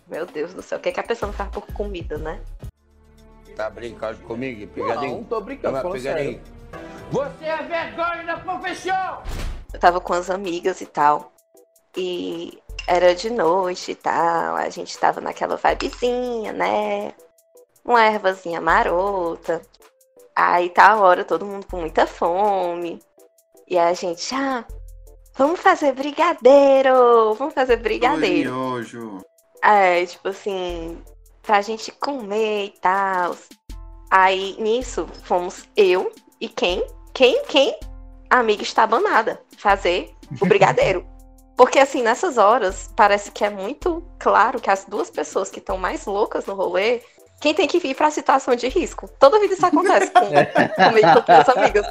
Meu Deus do céu, o que, é que a pessoa não faz por comida, né? Tá brincando comigo? Não, Pegadinho? tô brincando, Toma, pegadinho. Você é vergonha da profissão! Eu tava com as amigas e tal. E era de noite e tal. A gente tava naquela vibezinha, né? Uma ervazinha marota. Aí tá a hora, todo mundo com muita fome. E a gente, ah, vamos fazer brigadeiro! Vamos fazer brigadeiro. Miojo. É, tipo assim, pra gente comer e tal. Aí nisso fomos eu e quem? Quem? Quem? A amiga estabanada fazer o brigadeiro. Porque assim, nessas horas, parece que é muito claro que as duas pessoas que estão mais loucas no rolê, quem tem que vir pra situação de risco. Toda vida isso acontece com, comigo e com minhas amigas.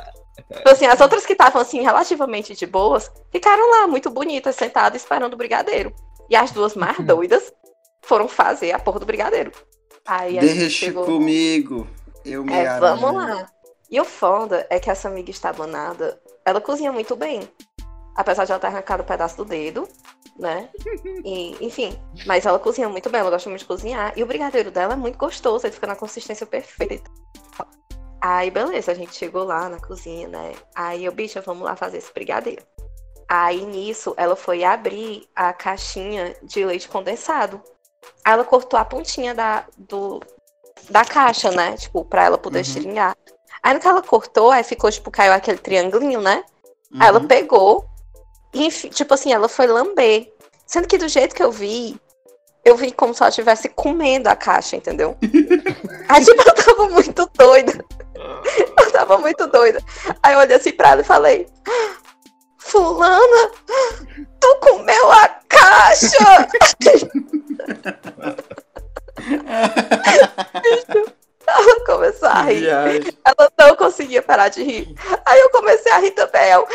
Então, assim, as outras que estavam assim, relativamente de boas, ficaram lá, muito bonitas, sentadas, esperando o brigadeiro. E as duas mais doidas foram fazer a porra do brigadeiro. Aí a Deixa chegou. comigo. Eu me É, vamos lá. E o foda é que essa amiga estabanada, ela cozinha muito bem. Apesar de ela ter arrancado um pedaço do dedo, né? E, enfim, mas ela cozinha muito bem, ela gosta muito de cozinhar. E o brigadeiro dela é muito gostoso, ele fica na consistência perfeita. Aí, beleza, a gente chegou lá na cozinha, né? Aí eu, bicha, vamos lá fazer esse brigadeiro. Aí nisso, ela foi abrir a caixinha de leite condensado. Aí ela cortou a pontinha da, do, da caixa, né? Tipo, pra ela poder Uhum. estilingar. Aí no que ela cortou, aí ficou, tipo, caiu aquele triangulinho, né? Aí ela Uhum. pegou e, enfi- tipo assim, ela foi lamber. Sendo que do jeito que eu vi, eu vi como se ela estivesse comendo a caixa, entendeu? Aí, tipo, eu tava muito doida. Eu tava muito doida. Aí eu olhei assim pra ela e falei: Fulana, tu comeu a caixa! Ela começou a rir. Viagem. Ela não conseguia parar de rir. Aí eu comecei a rir também. Eu,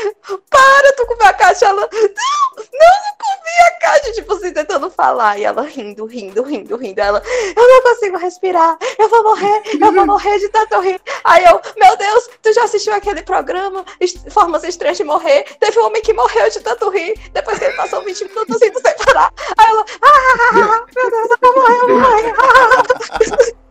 para, tu comeu a caixa. Ela, não, não, não comi a caixa. Tipo assim, tentando falar. E ela rindo, rindo, rindo, rindo. Ela, eu não consigo respirar. Eu vou morrer, eu vou morrer de tanto rir. Aí eu, meu Deus, tu já assistiu aquele programa? Formas Estranhas de Morrer? Teve um homem que morreu de tanto rir. Depois que ele passou 20 minutos rindo sem parar. Aí ela, ah, meu Deus, eu vou morrer, eu vou morrer.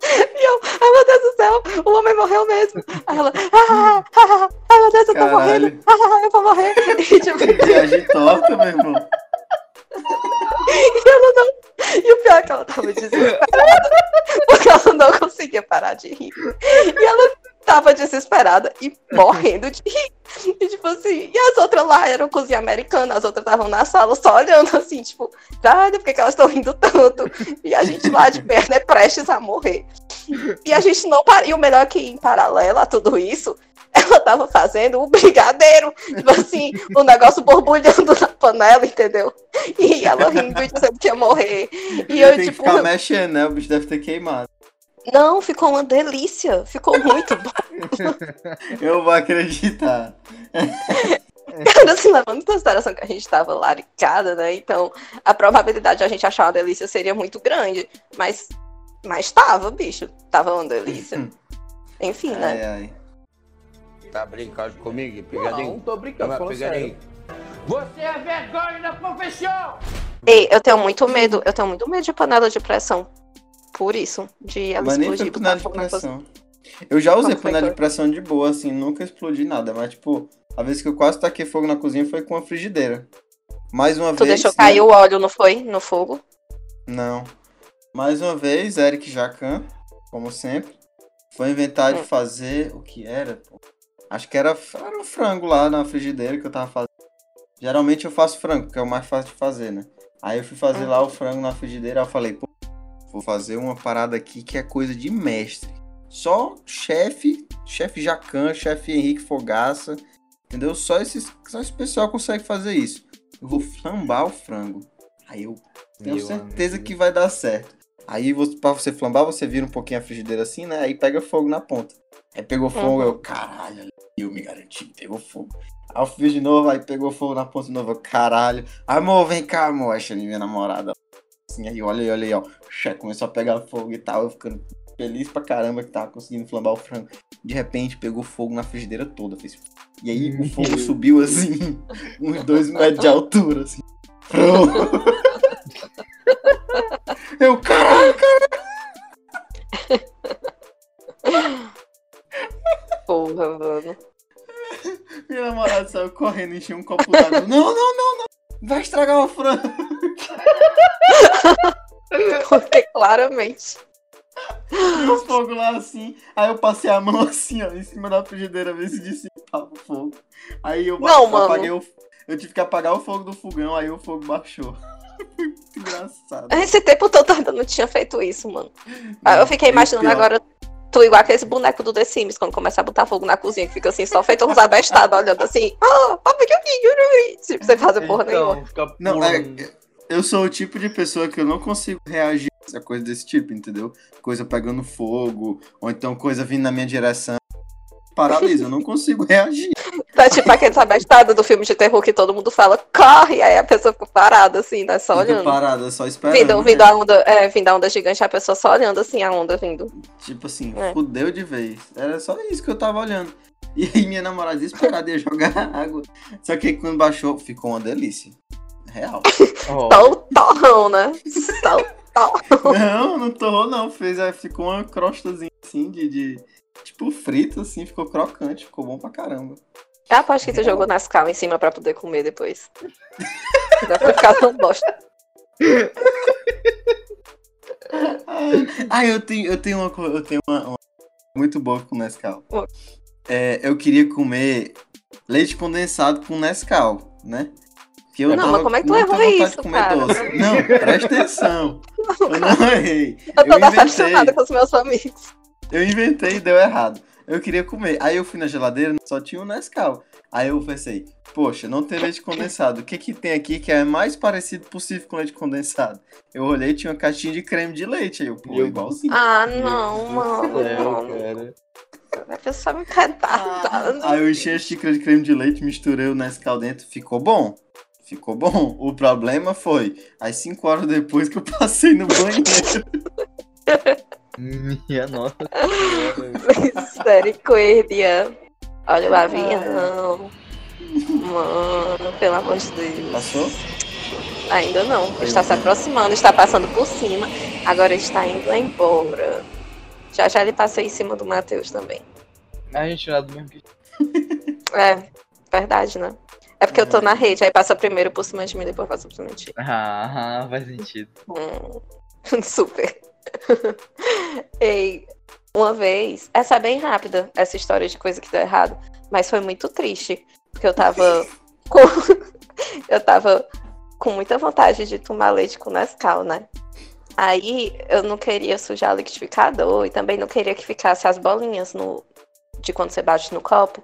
E eu, ai meu Deus do céu, o homem morreu mesmo. Aí ela, ah, ah, ah, ai meu Deus, eu tô Caralho. morrendo, ah, eu vou morrer. E, tipo, Viagem torta, meu irmão. e ela não. E o pior é que ela tava desesperada, porque ela não conseguia parar de rir. E ela tava desesperada e morrendo de rir. E tipo assim, e as outras lá eram cozinha americana, as outras estavam na sala só olhando assim, tipo, cara, por que, que elas estão rindo tanto? E a gente lá de perna é prestes a morrer. E a gente não para. E o melhor é que em paralelo a tudo isso, ela tava fazendo o brigadeiro. Tipo assim, o negócio borbulhando na panela, entendeu? E ela rindo e dizendo que ia morrer. E eu, Tem tipo, ficar mexendo, né? O bicho deve ter queimado. Não, ficou uma delícia. Ficou muito bom. Eu vou acreditar. Cara, assim, levando em consideração que a gente tava laricada, né? Então, a probabilidade de a gente achar uma delícia seria muito grande. Mas, mas tava, bicho. Tava uma delícia. Enfim, né? Ai, ai. Tá brincando comigo? Não, Pegadinho? tô brincando, Não, falando pegadinho. Você é vergonha da profissão! Ei, eu tenho muito medo. Eu tenho muito medo de panela de pressão. Por isso. De ela Mas nem foi explodir. panela de pressão. Eu já usei panela de pressão de boa, assim, nunca explodi nada. Mas, tipo, a vez que eu quase taquei fogo na cozinha foi com a frigideira. Mais uma Tu vez. deixou né? cair o óleo, não foi? No fogo? Não. Mais uma vez, Eric Jacan, como sempre, foi inventar de Hum. fazer o que era, pô. Acho que era, era um frango lá na frigideira que eu tava fazendo. Geralmente eu faço frango, que é o mais fácil de fazer, né? Aí eu fui fazer Uhum. lá o frango na frigideira, eu falei, pô, vou fazer uma parada aqui que é coisa de mestre. Só chefe, chefe Jacan, chefe Henrique Fogaça, entendeu? Só esses, só esse pessoal consegue fazer isso. Eu vou flambar o frango. Aí eu tenho Meu certeza amigo. que vai dar certo. Aí você, pra você flambar, você vira um pouquinho a frigideira assim, né? Aí pega fogo na ponta. Aí pegou fogo, Uhum. eu, caralho, eu me garanti, pegou fogo. Aí eu fiz de novo, aí pegou fogo na ponta de novo, eu, caralho. Amor, vem cá, amor. Chamei minha namorada. Assim, aí olha aí, olha aí, ó. Começou a pegar fogo e tal, eu ficando feliz pra caramba que tava conseguindo flambar o frango. De repente pegou fogo na frigideira toda. Fez... E aí o fogo subiu assim, uns dois metros de altura, assim. Eu, caralho, Porra, mano. Minha namorada saiu correndo, encheu um copo d'água. Não, não, não, não. Vai estragar o frango. Claramente. E o fogo lá assim. Aí eu passei a mão assim, ó, em cima da frigideira, ver se dissipava o fogo. Aí eu Não, mano. apaguei o. Eu tive que apagar o fogo do fogão, aí o fogo baixou. Muito engraçado. Esse tempo todo eu ainda não tinha feito isso, mano. Aí eu fiquei imaginando pior. agora tu igual aqueles bonecos do The Sims, quando começa a botar fogo na cozinha, que fica assim, só feito uns abestados, olhando assim. Ah, eu Tipo, sem fazer porra nenhuma. Então, fica Não, é, eu sou o tipo de pessoa que eu não consigo reagir essa coisa desse tipo, entendeu? Coisa pegando fogo, ou então coisa vindo na minha direção. Paralisa, eu não consigo reagir. Tá tipo aqueles abestados do filme de terror que todo mundo fala, corre, aí a pessoa fica parada, assim, né? Só olhando. parada, só esperando. Vindo, vindo a onda, é, vindo a onda gigante, a pessoa só olhando assim, a onda vindo. Tipo assim, É. fudeu de vez. Era só isso que eu tava olhando. E aí minha namorada desesperada ia jogar água. Só que aí quando baixou, ficou uma delícia. Real. Ó, Só o torrão, né? Só o não, não torrou não. Fez, ficou uma crostazinha assim de, de. Tipo frito, assim, ficou crocante, ficou bom pra caramba. Eu aposto que tu jogou Nascal em cima pra poder comer depois. Deve ter ficado tão bosta. Ah, eu tenho, eu tenho uma coisa, eu tenho uma, uma muito boa com Nescau. É, eu queria comer leite condensado com Nescau, né? Porque eu Não, tava mas como é que tu errou isso, cara? doce. Não, presta atenção. Eu não errei. Eu tô Eu decepcionada com os meus amigos. Eu inventei e deu errado. Eu queria comer. Aí eu fui na geladeira, só tinha o Nescau. Aí eu pensei, poxa, não tem leite condensado. O que que tem aqui que é mais parecido possível com leite condensado? Eu olhei, tinha uma caixinha de creme de leite. Aí eu, pô, igualzinho. Ah, não, mano. não. cara. A pessoa me retardando. Aí eu enchi a xícara de creme de leite, misturei o Nescau dentro, ficou bom. Ficou bom. O problema foi, às 5 horas depois que eu passei no banheiro. Minha nossa. Misericórdia. Olha o avião. Mano, pelo amor de Deus. Passou? Ainda não. Está se aproximando, está passando por cima. Agora está indo embora. Já já ele passou em cima do Matheus também. A gente é do mesmo que. É, verdade, né? É porque eu tô na rede, aí passa primeiro por cima de mim, depois passa por cima de ti. Ah, faz sentido. Hum, super. Ei, uma vez, essa é bem rápida, essa história de coisa que deu errado, mas foi muito triste, porque eu tava com eu tava com muita vontade de tomar leite com Nescau, né? Aí eu não queria sujar o liquidificador e também não queria que ficasse as bolinhas no de quando você bate no copo.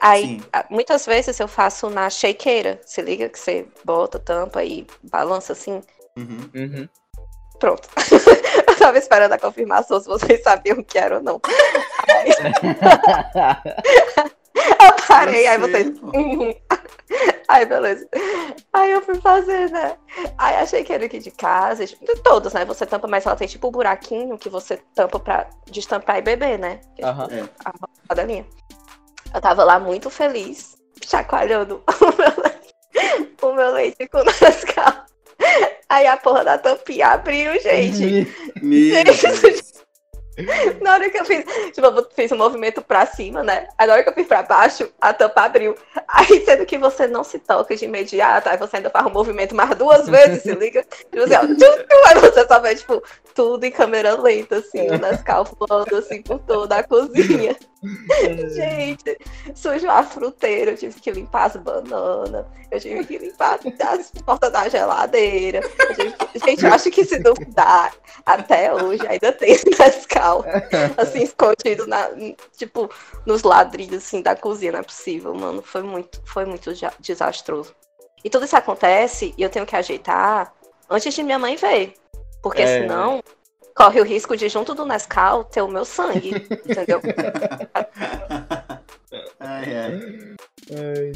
Aí, Sim. a- muitas vezes eu faço na shakeira. Se liga que você bota, tampa e balança assim. Uhum. Uhum. Pronto. eu tava esperando a confirmação se vocês sabiam o que era ou não. Aí, eu parei, Eu aí vocês. pô. Uhum. Aí, beleza. Aí eu fui fazer, né? Aí achei que era aqui de casa, de todos, né? Você tampa, mas ela tem tipo um buraquinho que você tampa pra destampar e beber, né? É Aham. a rodelinha. Eu tava lá muito feliz, chacoalhando o meu leite, o meu leite com Nescau. Aí a porra da tampinha abriu, gente. Meu Gente. Na hora que eu fiz, tipo, eu fiz um movimento pra cima, né? Aí na hora que eu fiz pra baixo, a tampa abriu. Aí, sendo que você não se toca de imediato, aí você ainda faz um movimento mais duas vezes, se liga. Tipo assim, ó, tchum, tchum, aí você só vê, tipo, tudo em câmera lenta, assim, o Nescau voando, assim, por toda a cozinha. Gente, sujou a fruteira, eu tive que limpar as bananas, eu tive que limpar as portas da geladeira. eu que- Gente, eu acho que se duvidar, até hoje ainda tem esse Nescau, assim, escondido na, tipo, nos ladrilhos, assim, da cozinha, não é possível, mano. Foi muito, foi muito desastroso. E tudo isso acontece e eu tenho que ajeitar antes de minha mãe ver. Porque É. senão corre o risco de, junto do Nescau, ter o meu sangue, entendeu? Ai, ai.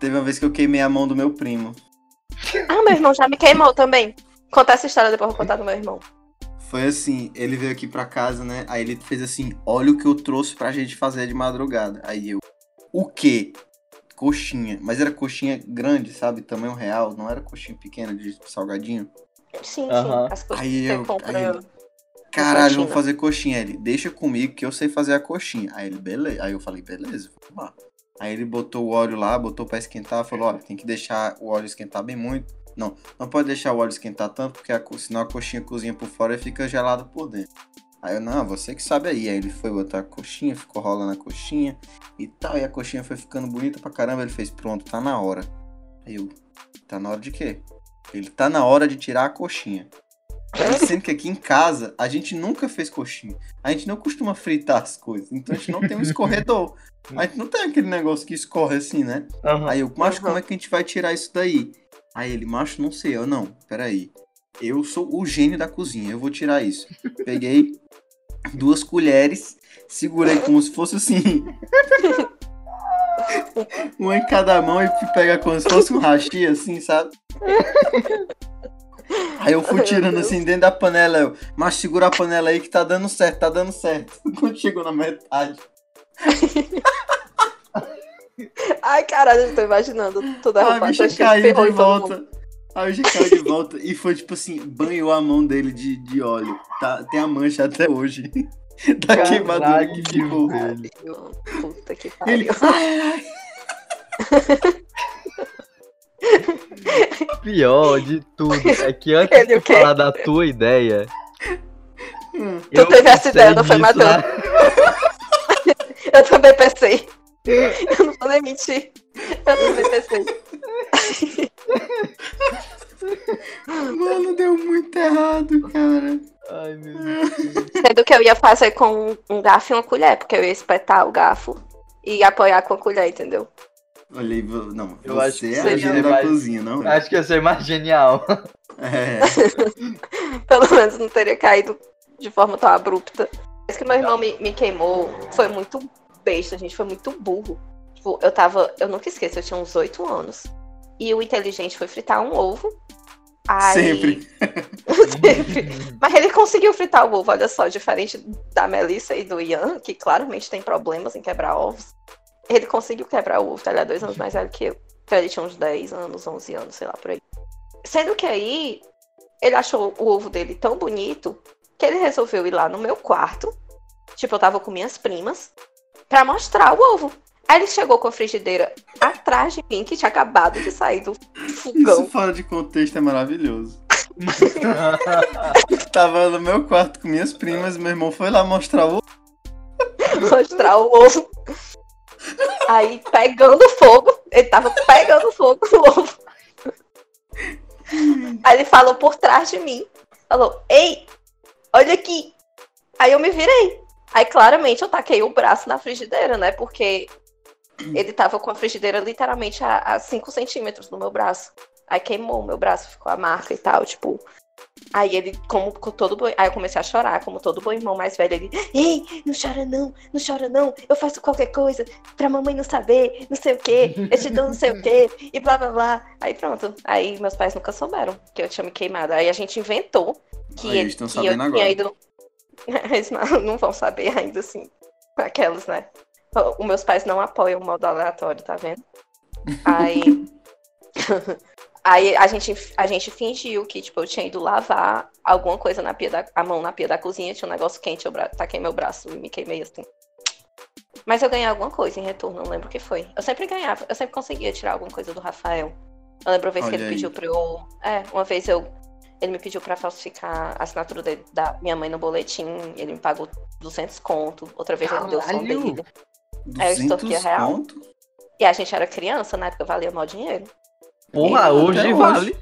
Teve uma vez que eu queimei a mão do meu primo. Ah, meu irmão já me queimou também. Conta essa história depois eu vou contar do meu irmão. Foi assim, ele veio aqui pra casa, né? Aí ele fez assim, olha o que eu trouxe pra gente fazer de madrugada. Aí eu, o quê? Coxinha. Mas era coxinha grande, sabe? Tamanho real. Não era coxinha pequena de salgadinho. Sim, Aham. sim. As coisas Aí que você eu- compra. aí eu- Caralho, vamos fazer coxinha. Ele, deixa comigo que eu sei fazer a coxinha. Aí ele, beleza. Aí eu falei, beleza, vamos lá. Aí ele botou o óleo lá, botou pra esquentar, falou, olha, tem que deixar o óleo esquentar bem muito. Não, não pode deixar o óleo esquentar tanto, porque a senão a coxinha cozinha por fora e fica gelada por dentro. Aí eu, não, você que sabe aí. Aí ele foi botar a coxinha, ficou rolando a coxinha e tal. E a coxinha foi ficando bonita pra caramba. Ele fez, pronto, tá na hora. Aí eu, tá na hora de quê? Ele tá na hora de tirar a coxinha. Sendo que aqui em casa a gente nunca fez coxinha. A gente não costuma fritar as coisas. Então a gente não tem um escorredor. A gente não tem aquele negócio que escorre assim, né? Aham. Aí eu, macho, Uhum. como é que a gente vai tirar isso daí? Aí ele, macho, não sei. Eu, não, peraí. Eu sou o gênio da cozinha, eu vou tirar isso. Peguei duas colheres, segurei como se fosse assim. uma em cada mão e fui pegar como se fosse um hashi, assim, sabe? Aí eu fui tirando assim dentro da panela, eu, mas segura a panela aí que tá dando certo, tá dando certo. Quando chegou na metade, Ai, caralho, eu tô imaginando tudo a arrumado. bicha cheio caiu de volta. A bicha caiu de volta e foi tipo assim, banhou a mão dele de, de óleo. Tá, tem a mancha até hoje. da queimadura que ficou. Puta que Ele. pariu. Ai, ai. Pior de tudo é que antes Ele de o quê? falar da tua ideia. Hum. eu teve essa ideia, não foi, Matheus? na- Eu também pensei. Eu não vou nem mentir. Eu também pensei. Mano, deu muito errado, cara. Ai, meu Deus. Sendo que eu ia fazer com um- um garfo e uma colher, porque eu ia espetar o garfo e apoiar com a colher, entendeu? Vo- não, Eu você acho que é a gênia da mais- cozinha, não? Acho que ia ser mais genial. É. Pelo menos não teria caído de forma tão abrupta. Mas que meu irmão me, me queimou foi muito besta, gente. Foi muito burro. Tipo, eu tava. Eu nunca esqueço, eu tinha uns 8 anos. E o inteligente foi fritar um ovo. Aí... Sempre. Sempre. Mas ele conseguiu fritar o ovo, olha só, diferente da Melissa e do Ian, que claramente tem problemas em quebrar ovos. Ele conseguiu quebrar o ovo, tá? Ele é dois anos mais velho que eu. Então ele tinha uns 10 anos, 11 anos, sei lá, por aí. Sendo que aí, ele achou o ovo dele tão bonito que ele resolveu ir lá no meu quarto. Tipo, eu tava com minhas primas, pra mostrar o ovo. Aí ele chegou com a frigideira atrás de mim, que tinha acabado de sair do fogão. Isso fora de contexto é maravilhoso. Tava no meu quarto com minhas primas, meu irmão foi lá mostrar o. mostrar o ovo. Aí pegando fogo, ele tava pegando fogo no ovo. Aí ele falou por trás de mim, falou: "Ei, olha aqui". Aí eu me virei. Aí claramente eu taquei o braço na frigideira, né? Porque ele tava com a frigideira literalmente a 5 centímetros do meu braço. Aí queimou o meu braço, ficou a marca e tal, tipo. Aí ele, como com todo bom. Aí eu comecei a chorar, como todo bom irmão mais velho. Ele, ei, não chora não, não chora não. Eu faço qualquer coisa pra mamãe não saber, não sei o quê, eu te dou não sei o quê, e blá blá blá. Aí pronto. Aí meus pais nunca souberam que eu tinha me queimado. Aí a gente inventou que, Aí ele, eles estão que eu sabendo tinha agora. ido. Eles não não vão saber ainda assim. Aquelas, né? Os meus pais não apoiam o modo aleatório, tá vendo? Aí. Aí a gente, a gente fingiu que, tipo, eu tinha ido lavar alguma coisa na pia da, a mão na pia da cozinha, tinha um negócio quente, eu bra- taquei meu braço e me queimei assim. Mas eu ganhei alguma coisa em retorno, não lembro o que foi. Eu sempre ganhava, eu sempre conseguia tirar alguma coisa do Rafael. Eu lembro uma vez que Olha ele aí. pediu pra eu. É, uma vez eu. Ele me pediu pra falsificar a assinatura dele- da minha mãe no boletim. Ele me pagou 200 conto. Outra vez ele me deu som Caralho! dele. É, eu extorquia 200 real. conto? E a gente era criança, na época valia mó dinheiro. Porra, hoje hoje. vale.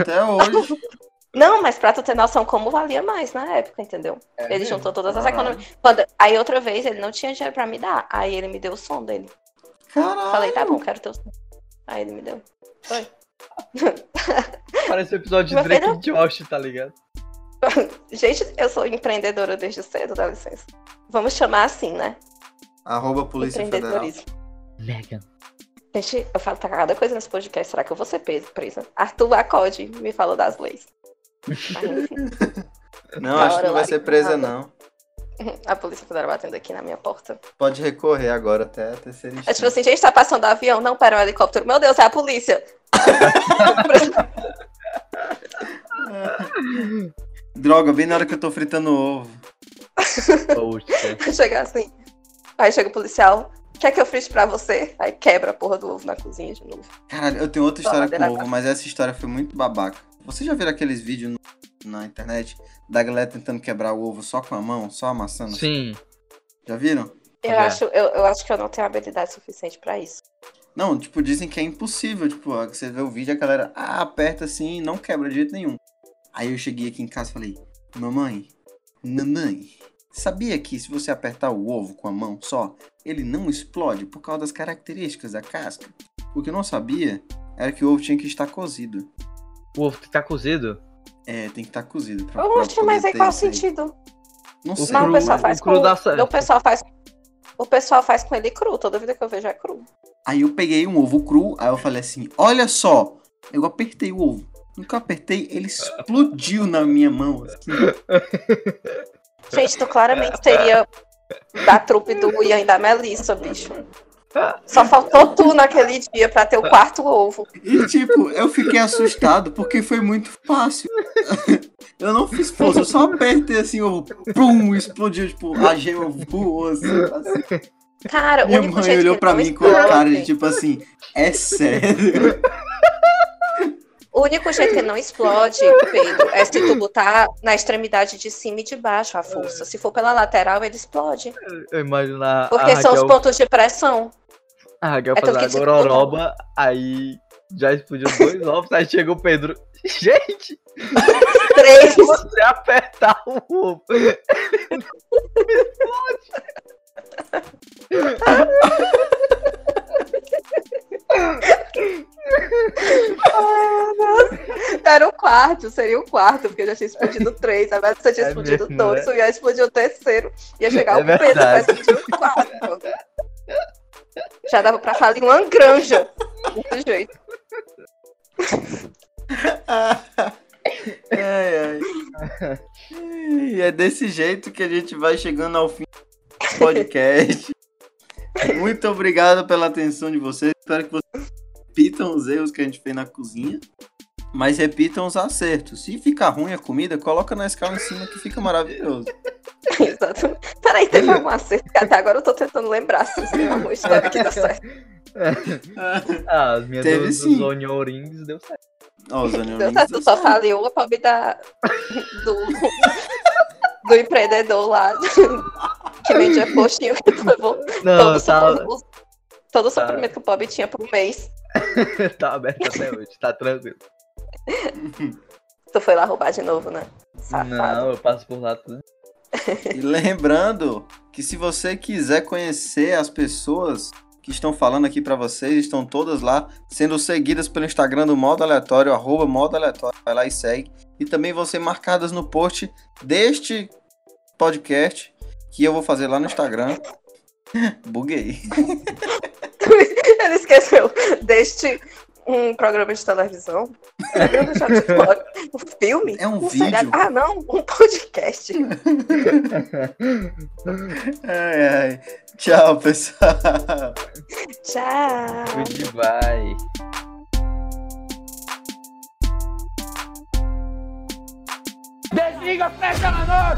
Até hoje. Não, mas pra tu ter noção como valia mais na época, entendeu? É ele mesmo? juntou todas as Caralho. economias. Quando- Aí outra vez ele não tinha dinheiro pra me dar. Aí ele me deu o som dele. Caralho. Falei, tá bom, quero teu som. Aí ele me deu. Foi. Parece o episódio de Drake filho- e Josh, tá ligado? Gente, eu sou empreendedora desde cedo, dá licença. Vamos chamar assim, né? Arroba Polícia Federal. Megan. Gente, eu falo pra cada coisa nesse podcast. Será que eu vou ser presa? Arthur acode me fala das leis. Mas, Não, acho que não vai ser presa, nada. não. a polícia federal batendo aqui na minha porta. Pode recorrer agora até a terceira É tipo instância. assim, gente, tá passando avião. Não, pera, um helicóptero. Meu Deus, é a polícia. Droga, bem na hora que eu tô fritando ovo. Poxa. Chega assim. Aí chega o policial. Quer que eu frite pra você? Aí quebra a porra do ovo na cozinha de novo. Caralho, eu tenho outra história com ovo, mas essa história foi muito babaca. Vocês já viram aqueles vídeos no- na internet da galera tentando quebrar o ovo só com a mão, só amassando? Sim. Já viram? Eu, Já. acho, eu, eu acho que eu não tenho habilidade suficiente pra isso. Não, tipo, dizem que é impossível. Tipo, ó, você vê o vídeo e a galera ah, aperta assim e não quebra de jeito nenhum. Aí eu cheguei aqui em casa e falei, mamãe, mamãe, sabia que se você apertar o ovo com a mão só, ele não explode por causa das características da casca? O que eu não sabia era que o ovo tinha que estar cozido. O ovo que tá cozido? É, tem que estar cozido. Pra, pra Oxe, poder mas aí qual o sentido? Não O sei. Não, o pessoal o faz cru com. O pessoal faz. O pessoal faz com ele cru. Toda vida que eu vejo é cru. Aí eu peguei um ovo cru, aí eu falei assim, olha só, eu apertei o ovo. No que eu apertei, ele explodiu na minha mão. assim. Gente, tu claramente seria da trupe do Ian e da Melissa, bicho. Só faltou tu naquele dia pra ter o quarto ovo. E tipo, eu fiquei assustado porque foi muito fácil. Eu não fiz força, eu só apertei assim, o ovo, pum, explodiu, tipo, a gema voou assim. assim. Cara, o Minha mãe olhou pra mim com a cara de tipo assim, é sério? O único jeito que não explode, Pedro, é se tu botar na extremidade de cima e de baixo a força. Se for pela lateral, ele explode. Eu imagino a, Porque a são os Raquel, pontos de pressão. a Raquel é fazer a gororoba, aí já explodiu dois ovos, aí chega o Pedro. Gente, Três. se você apertar o ovo. Era o quarto, seria o quarto, porque eu já tinha explodido três. A Melissa tinha É explodido mesmo, dois, ia explodir o terceiro. Ia chegar É o Pedro pra explodir o quarto. Já dava pra em uma granja. Desse jeito. Ai, ai. E é desse jeito que a gente vai chegando ao fim do podcast. Muito obrigado pela atenção de vocês. Espero que vocês repitam os erros que a gente fez na cozinha. Mas repitam os acertos. Se ficar ruim a comida, coloca na escala em cima que fica maravilhoso. Exato. Peraí, teve algum acerto que até agora eu tô tentando lembrar se tem alguma história que deu certo. Ah, as minhas Teve dos, sim. dos onion rings deu certo. Ó, os Deu certo, rings só faliu a pobre da, do, do empreendedor lá que vendia coxinha que levou todo, Não, o tá, todo o suprimento que o pobre tinha por mês. tá aberto até hoje, tá tranquilo. Tu foi lá roubar de novo, né? Safado. Não, eu passo por lá tudo. E lembrando que se você quiser conhecer as pessoas que estão falando aqui pra vocês, estão todas lá sendo seguidas pelo Instagram do Modo Aleatório, arroba Modo Aleatório, vai lá e segue. E também vão ser marcadas no post deste podcast que eu vou fazer lá no Instagram. Buguei. Ele esqueceu deste um programa de televisão. De Um filme? É um seriado. vídeo. Ah, não, um podcast. Ai, ai. Tchau, pessoal. Tchau. Goodbye. Desliga, fecha na noite!